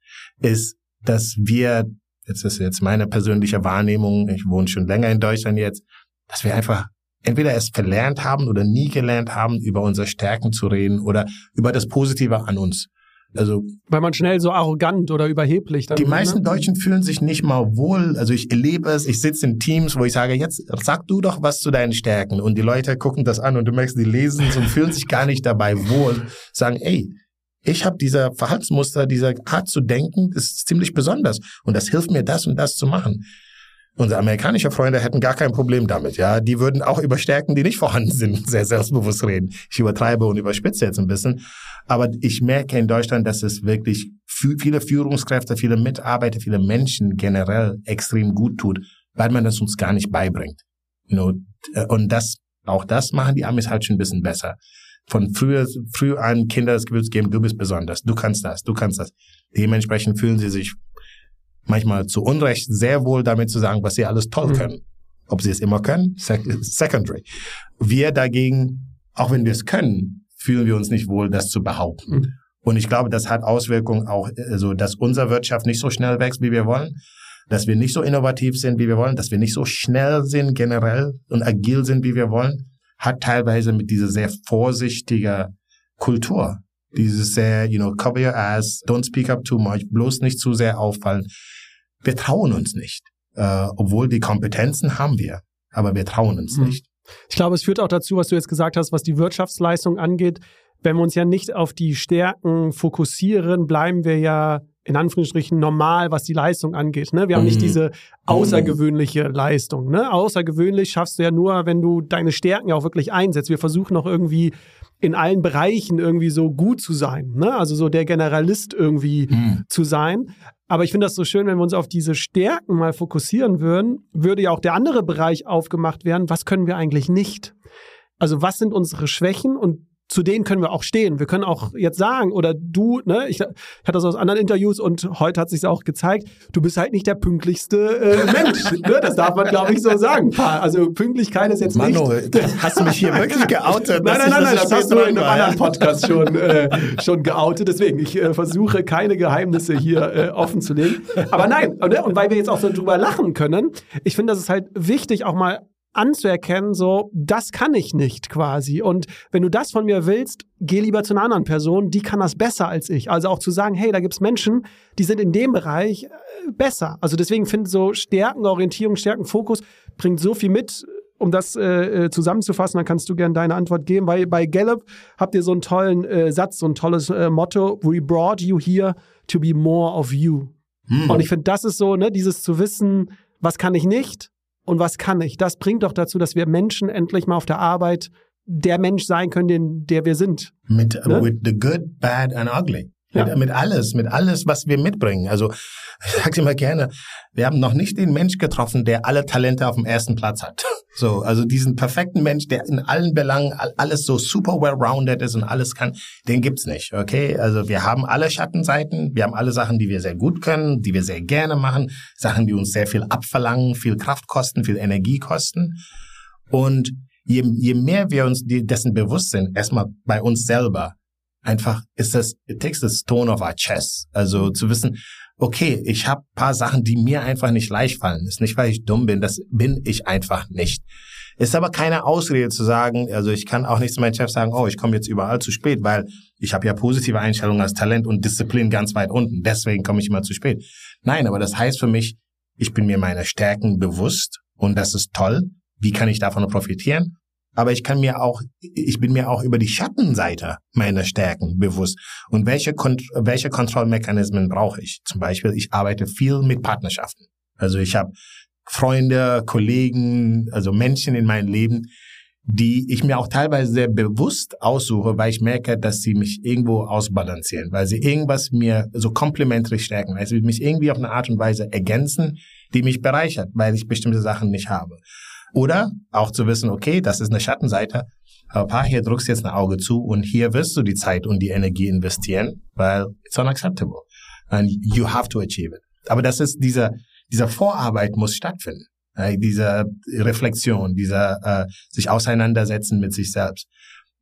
ist, dass wir, jetzt ist jetzt meine persönliche Wahrnehmung, ich wohne schon länger in Deutschland jetzt, dass wir einfach entweder es verlernt haben oder nie gelernt haben, über unsere Stärken zu reden oder über das Positive an uns. Also weil man schnell so arrogant oder überheblich dann Die meisten ne? Deutschen fühlen sich nicht mal wohl. Also ich erlebe es, ich sitze in Teams, wo ich sage, jetzt sag du doch was zu deinen Stärken. Und die Leute gucken das an und du merkst, die lesen es und fühlen sich gar nicht dabei wohl. Sagen, ey, ich habe dieser Verhaltensmuster, dieser Art zu denken, ist ziemlich besonders. Und das hilft mir, das und das zu machen. Unsere amerikanischen Freunde hätten gar kein Problem damit, ja. Die würden auch über Stärken, die nicht vorhanden sind, sehr selbstbewusst reden. Ich übertreibe und überspitze jetzt ein bisschen. Aber ich merke in Deutschland, dass es wirklich viele Führungskräfte, viele Mitarbeiter, viele Menschen generell extrem gut tut, weil man das uns gar nicht beibringt. Know, und das, auch das machen die Amis halt schon ein bisschen besser von früher, früh an Kinder das Gefühl zu geben, du bist besonders, du kannst das, du kannst das. Dementsprechend fühlen sie sich manchmal zu Unrecht sehr wohl damit zu sagen, was sie alles toll mhm. können. Ob sie es immer können, secondary. Wir dagegen, auch wenn wir es können, fühlen wir uns nicht wohl, das zu behaupten. Mhm. Und ich glaube, das hat Auswirkungen auch, also, dass unsere Wirtschaft nicht so schnell wächst, wie wir wollen, dass wir nicht so innovativ sind, wie wir wollen, dass wir nicht so schnell sind generell und agil sind, wie wir wollen hat teilweise mit dieser sehr vorsichtiger Kultur. Dieses sehr, you know, cover your ass, don't speak up too much, bloß nicht zu sehr auffallen. Wir trauen uns nicht. Äh, obwohl die Kompetenzen haben wir, aber wir trauen uns mhm. nicht. Ich glaube, es führt auch dazu, was du jetzt gesagt hast, was die Wirtschaftsleistung angeht. Wenn wir uns ja nicht auf die Stärken fokussieren, bleiben wir ja in Anführungsstrichen normal, was die Leistung angeht. Ne? Wir haben nicht mhm. diese außergewöhnliche Leistung. Ne? Außergewöhnlich schaffst du ja nur, wenn du deine Stärken auch wirklich einsetzt. Wir versuchen auch irgendwie in allen Bereichen irgendwie so gut zu sein. Ne? Also so der Generalist irgendwie mhm. zu sein. Aber ich finde das so schön, wenn wir uns auf diese Stärken mal fokussieren würden, würde ja auch der andere Bereich aufgemacht werden. Was können wir eigentlich nicht? Also was sind unsere Schwächen und zu denen können wir auch stehen. Wir können auch jetzt sagen, oder du, ne, ich, ich hatte das aus anderen Interviews und heute hat sich auch gezeigt, du bist halt nicht der pünktlichste äh, Mensch. ne? Das darf man, glaube ich, so sagen. Also Pünktlichkeit ist jetzt Manu, nicht. hast du mich hier wirklich geoutet? nein, nein, nein, nein, das, hast du in einem anderen Podcast schon, äh, schon geoutet. Deswegen, ich äh, versuche keine Geheimnisse hier äh, offen zu legen. Aber nein, ne? und weil wir jetzt auch so drüber lachen können, ich finde, das ist halt wichtig, auch mal anzuerkennen, so, das kann ich nicht quasi. Und wenn du das von mir willst, geh lieber zu einer anderen Person, die kann das besser als ich. Also auch zu sagen, hey, da gibt's Menschen, die sind in dem Bereich äh, besser. Also deswegen finde ich so Stärkenorientierung, Stärkenfokus bringt so viel mit um das äh, äh, zusammenzufassen, dann kannst du gerne deine Antwort geben. Weil bei Gallup habt ihr so einen tollen äh, Satz, so ein tolles äh, Motto: We brought you here to be more of you. Hm. Und ich finde, das ist so, ne, dieses zu wissen, was kann ich nicht und was kann ich. Das bringt doch dazu, dass wir Menschen endlich mal auf der Arbeit der Mensch sein können, den, der wir sind. Mit ne? with the good, bad and ugly. Ja. Mit, mit alles, mit alles, was wir mitbringen. Also ich sage immer gerne, wir haben noch nicht den Mensch getroffen, der alle Talente auf dem ersten Platz hat. So, also diesen perfekten Mensch, der in allen Belangen alles so super well-rounded ist und alles kann, den gibt's nicht. Okay, also wir haben alle Schattenseiten, wir haben alle Sachen, die wir sehr gut können, die wir sehr gerne machen, Sachen, die uns sehr viel abverlangen, viel Kraft kosten, viel Energie kosten. Und je, je mehr wir uns dessen bewusst sind, erstmal bei uns selber, einfach ist das, it takes the stone of our chest. Also zu wissen, okay, ich habe paar Sachen, die mir einfach nicht leicht fallen. Ist nicht, weil ich dumm bin, das bin ich einfach nicht. Ist aber keine Ausrede zu sagen, also ich kann auch nicht zu meinem Chef sagen, oh, ich komme jetzt überall zu spät, weil ich habe ja positive Einstellungen als Talent und Disziplin ganz weit unten. Deswegen komme ich immer zu spät. Nein, aber das heißt für mich, ich bin mir meiner Stärken bewusst und das ist toll. Wie kann ich davon profitieren? Aber ich kann mir auch, ich bin mir auch über die Schattenseite meiner Stärken bewusst. Und welche, Kont welche Kontrollmechanismen brauche ich? Zum Beispiel, ich arbeite viel mit Partnerschaften. Also ich habe Freunde, Kollegen, also Menschen in meinem Leben, die ich mir auch teilweise sehr bewusst aussuche, weil ich merke, dass sie mich irgendwo ausbalancieren, weil sie irgendwas mir so komplementär stärken, sie mich irgendwie auf eine Art und Weise ergänzen, die mich bereichert, weil ich bestimmte Sachen nicht habe. Oder auch zu wissen, okay, das ist eine Schattenseite, aber hier drückst jetzt ein Auge zu und hier wirst du die Zeit und die Energie investieren, weil it's unacceptable. And you have to achieve it. Aber das ist dieser, dieser Vorarbeit muss stattfinden. Äh, diese Reflexion, dieser äh, sich auseinandersetzen mit sich selbst.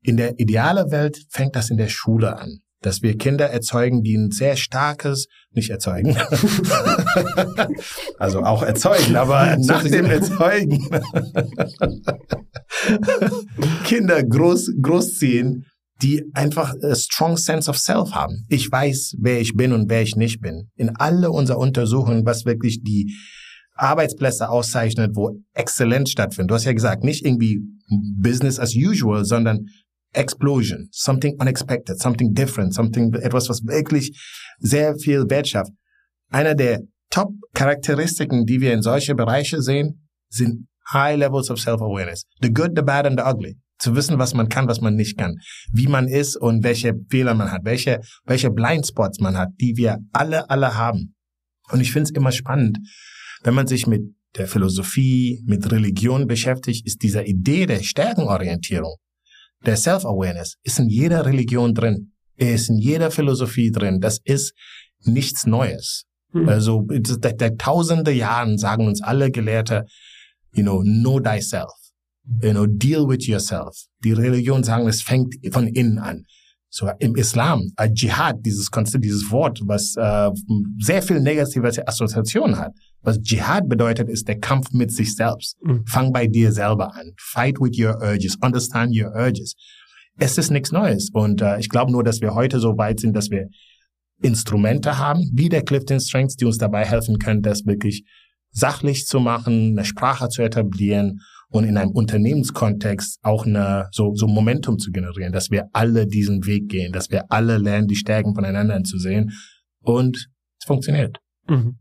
In der idealen Welt fängt das in der Schule an dass wir Kinder erzeugen, die ein sehr starkes, nicht erzeugen, also auch erzeugen, aber nach dem Erzeugen Kinder groß, großziehen, die einfach a strong sense of self haben. Ich weiß, wer ich bin und wer ich nicht bin. In alle unserer Untersuchungen, was wirklich die Arbeitsplätze auszeichnet, wo Exzellenz stattfindet. Du hast ja gesagt, nicht irgendwie Business as usual, sondern Explosion, something unexpected, something different, something, etwas, was wirklich sehr viel Wert schafft. Einer der Top-Charakteristiken, die wir in solche Bereiche sehen, sind high levels of self-awareness. The good, the bad and the ugly. Zu wissen, was man kann, was man nicht kann. Wie man ist und welche Fehler man hat, welche, welche Blindspots man hat, die wir alle, alle haben. Und ich finde es immer spannend, wenn man sich mit der Philosophie, mit Religion beschäftigt, ist dieser Idee der Stärkenorientierung der Self-Awareness ist in jeder Religion drin. Er ist in jeder Philosophie drin. Das ist nichts Neues. Hm. Also seit tausende Jahren sagen uns alle Gelehrte, you know, know thyself. You know, deal with yourself. Die Religion sagen, es fängt von innen an. So im Islam, Dschihad, dieses Konzept, dieses Wort, was äh, sehr viel negative Assoziationen hat. Was Dschihad bedeutet, ist der Kampf mit sich selbst. Mhm. Fang bei dir selber an. Fight with your urges. Understand your urges. Es ist nichts Neues. Und äh, ich glaube nur, dass wir heute so weit sind, dass wir Instrumente haben, wie der Clifton Strengths, die uns dabei helfen können, das wirklich sachlich zu machen, eine Sprache zu etablieren und in einem Unternehmenskontext auch eine, so, so Momentum zu generieren, dass wir alle diesen Weg gehen, dass wir alle lernen, die Stärken voneinander zu sehen und es funktioniert. Mhm.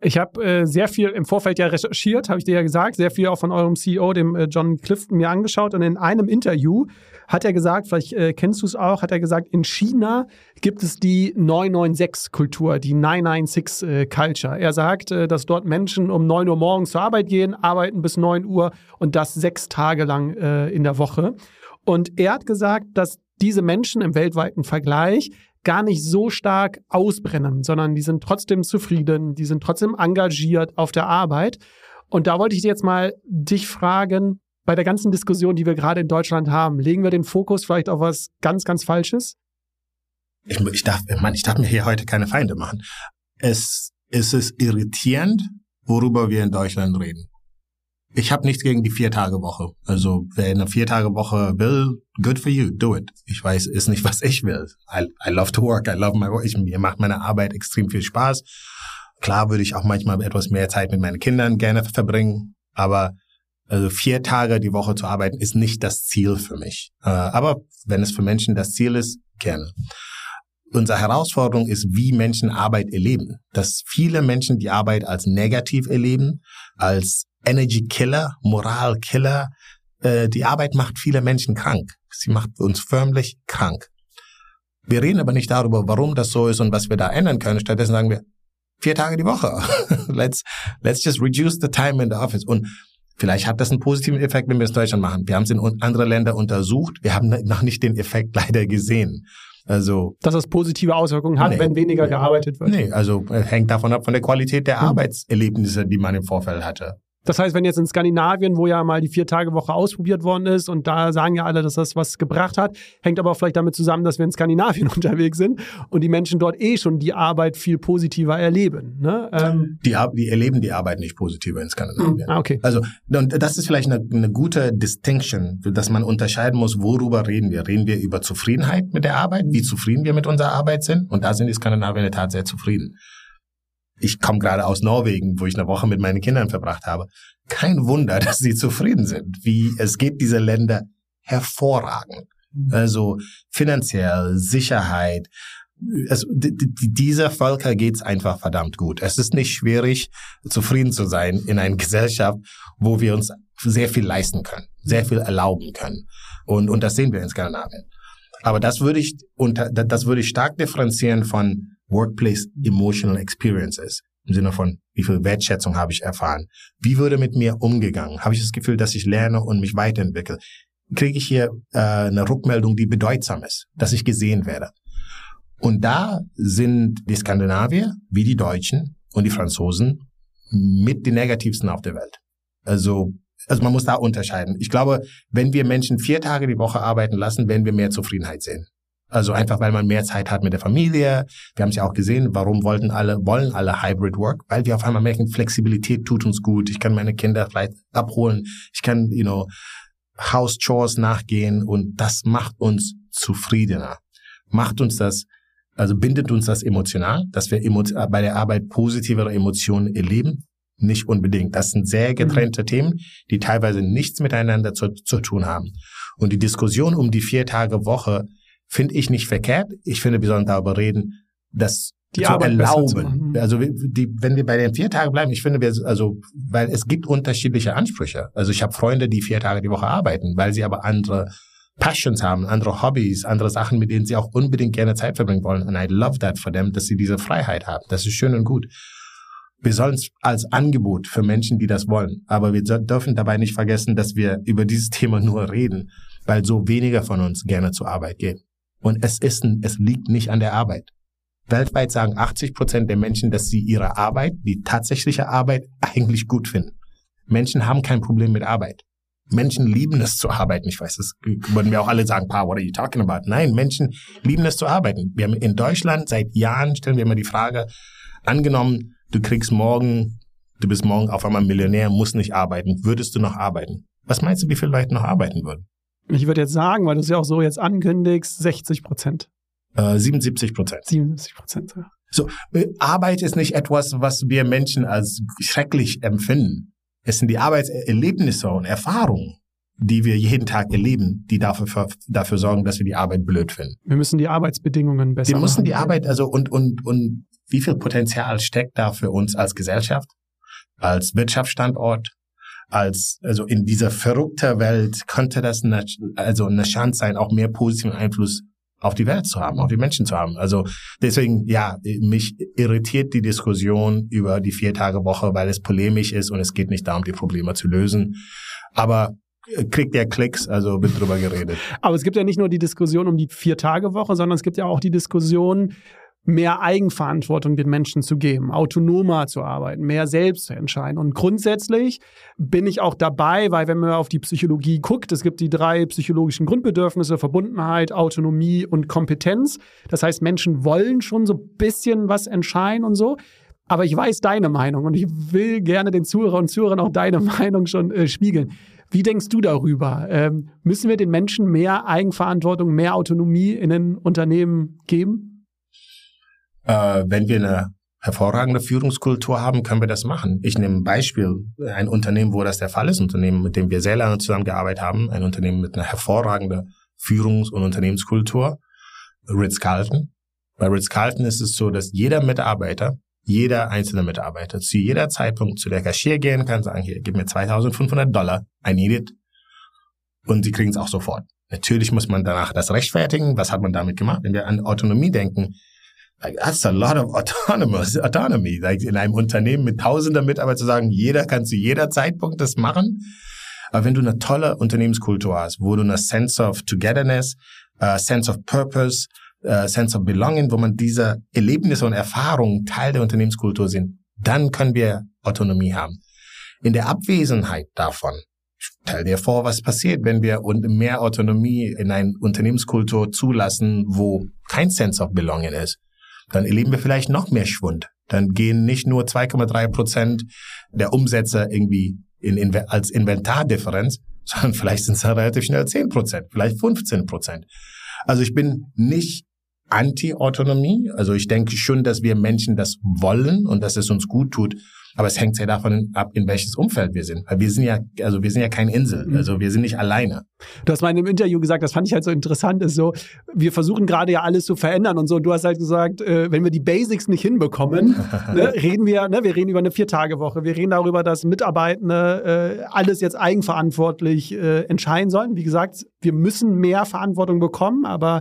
Ich habe äh, sehr viel im Vorfeld ja recherchiert, habe ich dir ja gesagt, sehr viel auch von eurem CEO, dem äh, John Clifton, mir angeschaut. Und in einem Interview hat er gesagt, vielleicht äh, kennst du es auch, hat er gesagt, in China gibt es die 996-Kultur, die 996-Culture. Äh, er sagt, äh, dass dort Menschen um 9 Uhr morgens zur Arbeit gehen, arbeiten bis 9 Uhr und das sechs Tage lang äh, in der Woche. Und er hat gesagt, dass diese Menschen im weltweiten Vergleich gar nicht so stark ausbrennen, sondern die sind trotzdem zufrieden, die sind trotzdem engagiert auf der Arbeit. Und da wollte ich jetzt mal dich fragen, bei der ganzen Diskussion, die wir gerade in Deutschland haben, legen wir den Fokus vielleicht auf was ganz, ganz Falsches? Ich, ich, darf, Mann, ich darf mir hier heute keine Feinde machen. Es, es ist irritierend, worüber wir in Deutschland reden ich habe nichts gegen die Vier-Tage-Woche. Also wer eine Vier-Tage-Woche will, good for you, do it. Ich weiß, ist nicht, was ich will. I, I love to work, I love my work. Ich, mir macht meine Arbeit extrem viel Spaß. Klar würde ich auch manchmal etwas mehr Zeit mit meinen Kindern gerne verbringen, aber Also vier Tage die Woche zu arbeiten ist nicht das Ziel für mich. Äh, aber wenn es für Menschen das Ziel ist, gerne. Unsere Herausforderung ist, wie Menschen Arbeit erleben. Dass viele Menschen die Arbeit als negativ erleben, als Energy Killer, Moral Killer. Äh, die Arbeit macht viele Menschen krank. Sie macht uns förmlich krank. Wir reden aber nicht darüber, warum das so ist und was wir da ändern können. Stattdessen sagen wir, vier Tage die Woche. let's, let's just reduce the time in the office. Und vielleicht hat das einen positiven Effekt, wenn wir es in Deutschland machen. Wir haben es in andere Länder untersucht. Wir haben noch nicht den Effekt leider gesehen. Also dass es positive Auswirkungen hat, nee, wenn weniger nee, gearbeitet wird. Nee, also äh, hängt davon ab von der Qualität der hm. Arbeitserlebnisse, die man im Vorfeld hatte. Das heißt, wenn jetzt in Skandinavien, wo ja mal die Vier-Tage-Woche ausprobiert worden ist und da sagen ja alle, dass das was gebracht hat, hängt aber auch vielleicht damit zusammen, dass wir in Skandinavien unterwegs sind und die Menschen dort eh schon die Arbeit viel positiver erleben. Ne? Ähm die, die, erleben die Arbeit nicht positiver in Skandinavien. Ah, okay. Also und das ist vielleicht eine, eine gute Distinction, dass man unterscheiden muss, worüber reden wir. Reden wir über Zufriedenheit mit der Arbeit, wie zufrieden wir mit unserer Arbeit sind? Und da sind die Skandinavier in der Tat sehr zufrieden ich komme gerade aus Norwegen, wo ich eine Woche mit meinen Kindern verbracht habe. Kein Wunder, dass sie zufrieden sind. Wie es geht diese Länder hervorragend. Mhm. Also finanziell, Sicherheit. Also, dieser Völker geht's einfach verdammt gut. Es ist nicht schwierig, zufrieden zu sein in einer Gesellschaft, wo wir uns sehr viel leisten können, sehr viel erlauben können. Und, und das sehen wir in Skandinavien. Aber das würde ich unter, das würde ich stark differenzieren von Workplace Emotional Experiences. Im Sinne von, wie viel Wertschätzung habe ich erfahren? Wie würde mit mir umgegangen? Habe ich das Gefühl, dass ich lerne und mich weiterentwickle? Kriege ich hier äh, eine Rückmeldung, die bedeutsam ist, dass ich gesehen werde? Und da sind die Skandinavier wie die Deutschen und die Franzosen mit die negativsten auf der Welt. Also, also man muss da unterscheiden. Ich glaube, wenn wir Menschen vier Tage die Woche arbeiten lassen, werden wir mehr Zufriedenheit sehen. Also einfach, weil man mehr Zeit hat mit der Familie. Wir haben es ja auch gesehen, warum wollten alle, wollen alle Hybrid Work? Weil wir auf einmal merken, Flexibilität tut uns gut. Ich kann meine Kinder vielleicht abholen. Ich kann, you know, House Chores nachgehen und das macht uns zufriedener. Macht uns das, also bindet uns das emotional, dass wir bei der Arbeit positivere Emotionen erleben. Nicht unbedingt. Das sind sehr getrennte mhm. Themen, die teilweise nichts miteinander zu, zu tun haben. Und die Diskussion um die vier Tage Woche finde ich nicht verkehrt. Ich finde, wir sollen darüber reden, das die zu Arbeit erlauben. Zu also die, wenn wir bei den vier Tagen bleiben, ich finde, wir also, weil es gibt unterschiedliche Ansprüche. Also ich habe Freunde, die vier Tage die Woche arbeiten, weil sie aber andere Passions haben, andere Hobbys, andere Sachen, mit denen sie auch unbedingt gerne Zeit verbringen wollen. Und I love that for them, dass sie diese Freiheit haben. Das ist schön und gut. Wir sollen es als Angebot für Menschen, die das wollen. Aber wir dürfen dabei nicht vergessen, dass wir über dieses Thema nur reden, weil so weniger von uns gerne zur Arbeit gehen. Und es ist, es liegt nicht an der Arbeit. Weltweit sagen 80 Prozent der Menschen, dass sie ihre Arbeit, die tatsächliche Arbeit, eigentlich gut finden. Menschen haben kein Problem mit Arbeit. Menschen lieben es zu arbeiten. Ich weiß, das würden wir auch alle sagen, Pa, what are you talking about? Nein, Menschen lieben es zu arbeiten. Wir haben in Deutschland seit Jahren stellen wir immer die Frage, angenommen, du kriegst morgen, du bist morgen auf einmal Millionär, musst nicht arbeiten, würdest du noch arbeiten? Was meinst du, wie viele Leute noch arbeiten würden? Ich würde jetzt sagen, weil du es ja auch so jetzt ankündigst, 60 Prozent. Äh, 77 Prozent. 77 Prozent, ja. So, äh, Arbeit ist nicht etwas, was wir Menschen als schrecklich empfinden. Es sind die Arbeitserlebnisse und Erfahrungen, die wir jeden Tag erleben, die dafür, dafür sorgen, dass wir die Arbeit blöd finden. Wir müssen die Arbeitsbedingungen besser machen. Wir müssen die Arbeit, also und, und, und wie viel Potenzial steckt da für uns als Gesellschaft, als Wirtschaftsstandort, als, also in dieser verrückter Welt könnte das eine, also eine Chance sein, auch mehr positiven Einfluss auf die Welt zu haben, auf die Menschen zu haben. Also deswegen, ja, mich irritiert die Diskussion über die Vier-Tage-Woche, weil es polemisch ist und es geht nicht darum, die Probleme zu lösen. Aber äh, kriegt ja Klicks, also wird drüber geredet. Aber es gibt ja nicht nur die Diskussion um die Vier-Tage-Woche, sondern es gibt ja auch die Diskussion, mehr Eigenverantwortung den Menschen zu geben, autonomer zu arbeiten, mehr selbst zu entscheiden. Und grundsätzlich bin ich auch dabei, weil wenn man auf die Psychologie guckt, es gibt die drei psychologischen Grundbedürfnisse, Verbundenheit, Autonomie und Kompetenz. Das heißt, Menschen wollen schon so ein bisschen was entscheiden und so. Aber ich weiß deine Meinung und ich will gerne den Zuhörern und Zuhörern auch deine Meinung schon äh, spiegeln. Wie denkst du darüber? Ähm, müssen wir den Menschen mehr Eigenverantwortung, mehr Autonomie in den Unternehmen geben? Äh, wenn wir eine hervorragende Führungskultur haben, können wir das machen. Ich nehme ein Beispiel, ein Unternehmen, wo das der Fall ist, ein Unternehmen, mit dem wir sehr lange zusammengearbeitet haben, ein Unternehmen mit einer hervorragenden Führungs- und Unternehmenskultur, Ritz-Carlton. Bei Ritz-Carlton ist es so, dass jeder Mitarbeiter, jeder einzelne Mitarbeiter zu jeder Zeitpunkt zu der Cashier gehen kann, sagen, hier, gib mir 2500 Dollar, I need it. Und sie kriegen es auch sofort. Natürlich muss man danach das rechtfertigen. Was hat man damit gemacht? Wenn wir an Autonomie denken, like, that's a lot of autonomous, autonomy. Like in einem Unternehmen mit tausender Mitarbeitern zu sagen, jeder kann zu jeder Zeitpunkt das machen. Aber wenn du eine tolle Unternehmenskultur hast, wo du eine Sense of Togetherness, uh, Sense of Purpose, uh, Sense of Belonging, wo man diese Erlebnisse und Erfahrungen Teil der Unternehmenskultur sind, dann können wir Autonomie haben. In der Abwesenheit davon, stell dir vor, was passiert, wenn wir mehr Autonomie in eine Unternehmenskultur zulassen, wo kein Sense of Belonging ist. Dann erleben wir vielleicht noch mehr Schwund. Dann gehen nicht nur 2,3 Prozent der Umsätze irgendwie in, in, als Inventardifferenz, sondern vielleicht sind es relativ schnell 10 Prozent, vielleicht 15 Prozent. Also ich bin nicht Anti-Autonomie. Also ich denke schon, dass wir Menschen das wollen und dass es uns gut tut. Aber es hängt sehr davon ab, in welches Umfeld wir sind. Weil wir sind ja, also wir sind ja keine Insel. Mhm. Also wir sind nicht alleine. Du hast mal in einem Interview gesagt, das fand ich halt so interessant, ist so, wir versuchen gerade ja alles zu verändern und so. Du hast halt gesagt, äh, wenn wir die Basics nicht hinbekommen, ne, reden wir, ne, wir reden über eine Vier-Tage-Woche. Wir reden darüber, dass Mitarbeitende äh, alles jetzt eigenverantwortlich äh, entscheiden sollen. Wie gesagt, wir müssen mehr Verantwortung bekommen, aber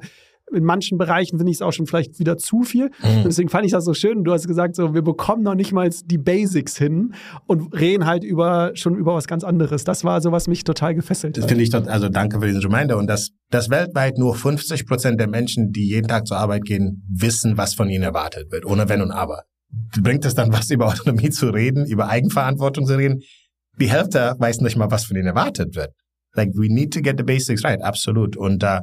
in manchen Bereichen finde ich es auch schon vielleicht wieder zu viel. Mhm. deswegen fand ich das so schön. Du hast gesagt, so, wir bekommen noch nicht mal die Basics hin und reden halt über, schon über was ganz anderes. Das war so, was mich total gefesselt hat. Das finde ich, also danke für diesen Reminder. Und dass, dass weltweit nur 50 Prozent der Menschen, die jeden Tag zur Arbeit gehen, wissen, was von ihnen erwartet wird, ohne Wenn und Aber. Bringt es dann was, über Autonomie zu reden, über Eigenverantwortung zu reden? Die Hälfte weiß nicht mal, was von ihnen erwartet wird. Like, we need to get the basics right, absolut. Und uh,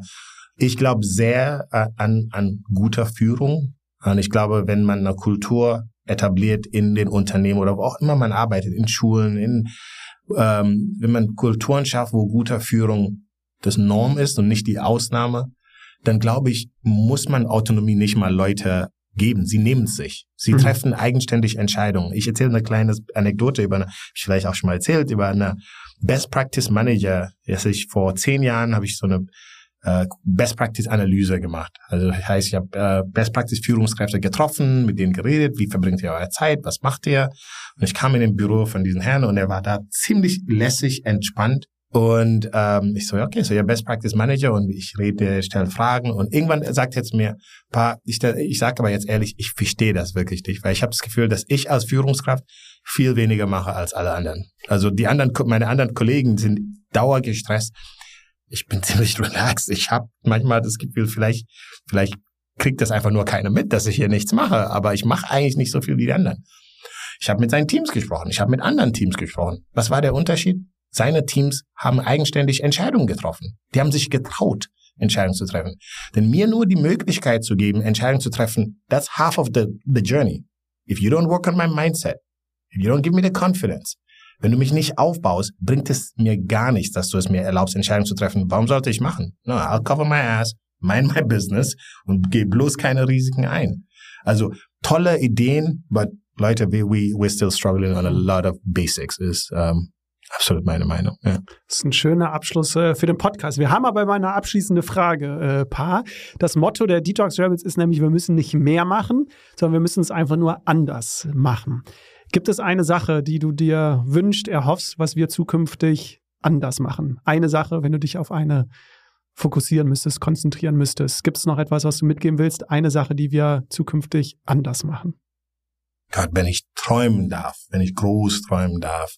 ich glaube sehr äh, an, an guter Führung. Und ich glaube, wenn man eine Kultur etabliert in den Unternehmen oder wo auch immer man arbeitet, in Schulen, in, ähm, wenn man Kulturen schafft, wo guter Führung das Norm ist und nicht die Ausnahme, dann glaube ich, muss man Autonomie nicht mal Leute geben. Sie nehmen es sich. Sie mhm. treffen eigenständig Entscheidungen. Ich erzähle eine kleine Anekdote über eine, ich vielleicht auch schon mal erzählt, über eine Best Practice Manager. Das ich vor zehn Jahren habe ich so eine äh, Best Practice Analyse gemacht. Also das heißt, ich habe äh, Best Practice Führungskräfte getroffen, mit denen geredet, wie verbringt ihr eure Zeit, was macht ihr? Und ich kam in den Büro von diesem Herrn und er war da ziemlich lässig, entspannt. Und ähm, ich so, okay, so ja Best Practice Manager und ich rede, stelle Fragen und irgendwann sagt jetzt mir, paar, ich, ich sage aber jetzt ehrlich, ich verstehe das wirklich nicht, weil ich habe das Gefühl, dass ich als Führungskraft viel weniger mache als alle anderen. Also die anderen, meine anderen Kollegen sind dauergestresst ich bin ziemlich relaxed. Ich habe manchmal das Gefühl, vielleicht, vielleicht kriegt das einfach nur keiner mit, dass ich hier nichts mache. Aber ich mache eigentlich nicht so viel wie die anderen. Ich habe mit seinen Teams gesprochen. Ich habe mit anderen Teams gesprochen. Was war der Unterschied? Seine Teams haben eigenständig Entscheidungen getroffen. Die haben sich getraut, Entscheidungen zu treffen. Denn mir nur die Möglichkeit zu geben, Entscheidungen zu treffen, that's half of the, the journey. If you don't work on my mindset, if you don't give me the confidence, wenn du mich nicht aufbaust, bringt es mir gar nichts, dass du es mir erlaubst, Entscheidungen zu treffen. Warum sollte ich machen? No, I'll cover my ass, mind my business und geh bloß keine Risiken ein. Also tolle Ideen, but Leute, we, we, we're still struggling on a lot of basics, ist um, absolut meine Meinung. Ja. Das ist ein schöner Abschluss äh, für den Podcast. Wir haben aber mal eine abschließende Frage, äh, Paar. Das Motto der Detox Rebels ist nämlich, wir müssen nicht mehr machen, sondern wir müssen es einfach nur anders machen. Gibt es eine Sache, die du dir wünschst, erhoffst, was wir zukünftig anders machen? Eine Sache, wenn du dich auf eine fokussieren müsstest, konzentrieren müsstest. Gibt es noch etwas, was du mitgeben willst? Eine Sache, die wir zukünftig anders machen? Gott, wenn ich träumen darf, wenn ich groß träumen darf,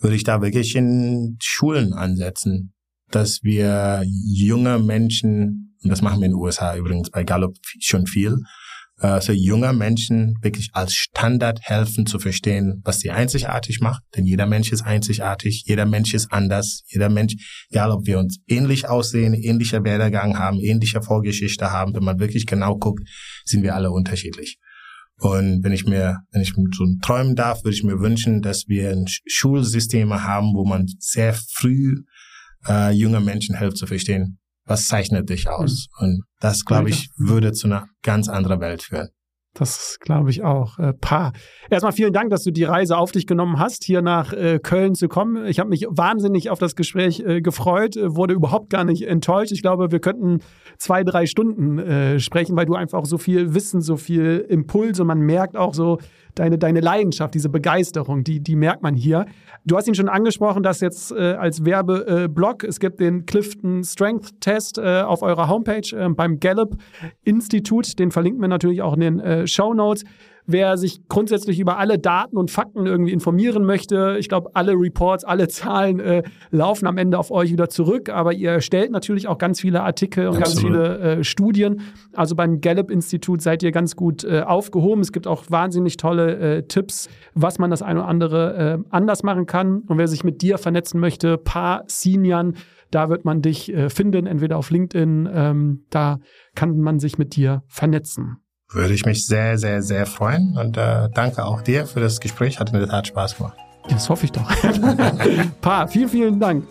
würde ich da wirklich in Schulen ansetzen, dass wir junge Menschen, und das machen wir in den USA übrigens bei Gallup schon viel, äh, so junger Menschen wirklich als Standard helfen zu verstehen, was sie einzigartig macht. Denn jeder Mensch ist einzigartig, jeder Mensch ist anders, jeder Mensch, egal ob wir uns ähnlich aussehen, ähnlicher Werdegang haben, ähnliche Vorgeschichte haben, wenn man wirklich genau guckt, sind wir alle unterschiedlich. Und wenn ich mir, wenn ich so träumen darf, würde ich mir wünschen, dass wir ein Schulsysteme haben, wo man sehr früh äh, junge Menschen hilft zu verstehen, was zeichnet dich aus? Mhm. Und das, glaube ich, würde zu einer ganz anderen Welt führen. Das glaube ich auch. Äh, Paar. Erstmal vielen Dank, dass du die Reise auf dich genommen hast, hier nach äh, Köln zu kommen. Ich habe mich wahnsinnig auf das Gespräch äh, gefreut, äh, wurde überhaupt gar nicht enttäuscht. Ich glaube, wir könnten zwei, drei Stunden äh, sprechen, weil du einfach so viel Wissen, so viel Impuls und man merkt auch so, deine, deine Leidenschaft, diese Begeisterung, die, die merkt man hier. Du hast ihn schon angesprochen, dass jetzt äh, als Werbeblock, äh, es gibt den Clifton Strength Test äh, auf eurer Homepage äh, beim Gallup Institut, den verlinken wir natürlich auch in den äh, Show Notes. Wer sich grundsätzlich über alle Daten und Fakten irgendwie informieren möchte, ich glaube, alle Reports, alle Zahlen äh, laufen am Ende auf euch wieder zurück, aber ihr stellt natürlich auch ganz viele Artikel und Absolut. ganz viele äh, Studien. Also beim Gallup-Institut seid ihr ganz gut äh, aufgehoben. Es gibt auch wahnsinnig tolle äh, Tipps, was man das eine oder andere äh, anders machen kann. Und wer sich mit dir vernetzen möchte, Paar Senian, da wird man dich äh, finden, entweder auf LinkedIn, ähm, da kann man sich mit dir vernetzen würde ich mich sehr, sehr, sehr freuen. Und äh, danke auch dir für das Gespräch. Hat in der Tat Spaß gemacht. Das hoffe ich doch. pa, vielen, vielen Dank.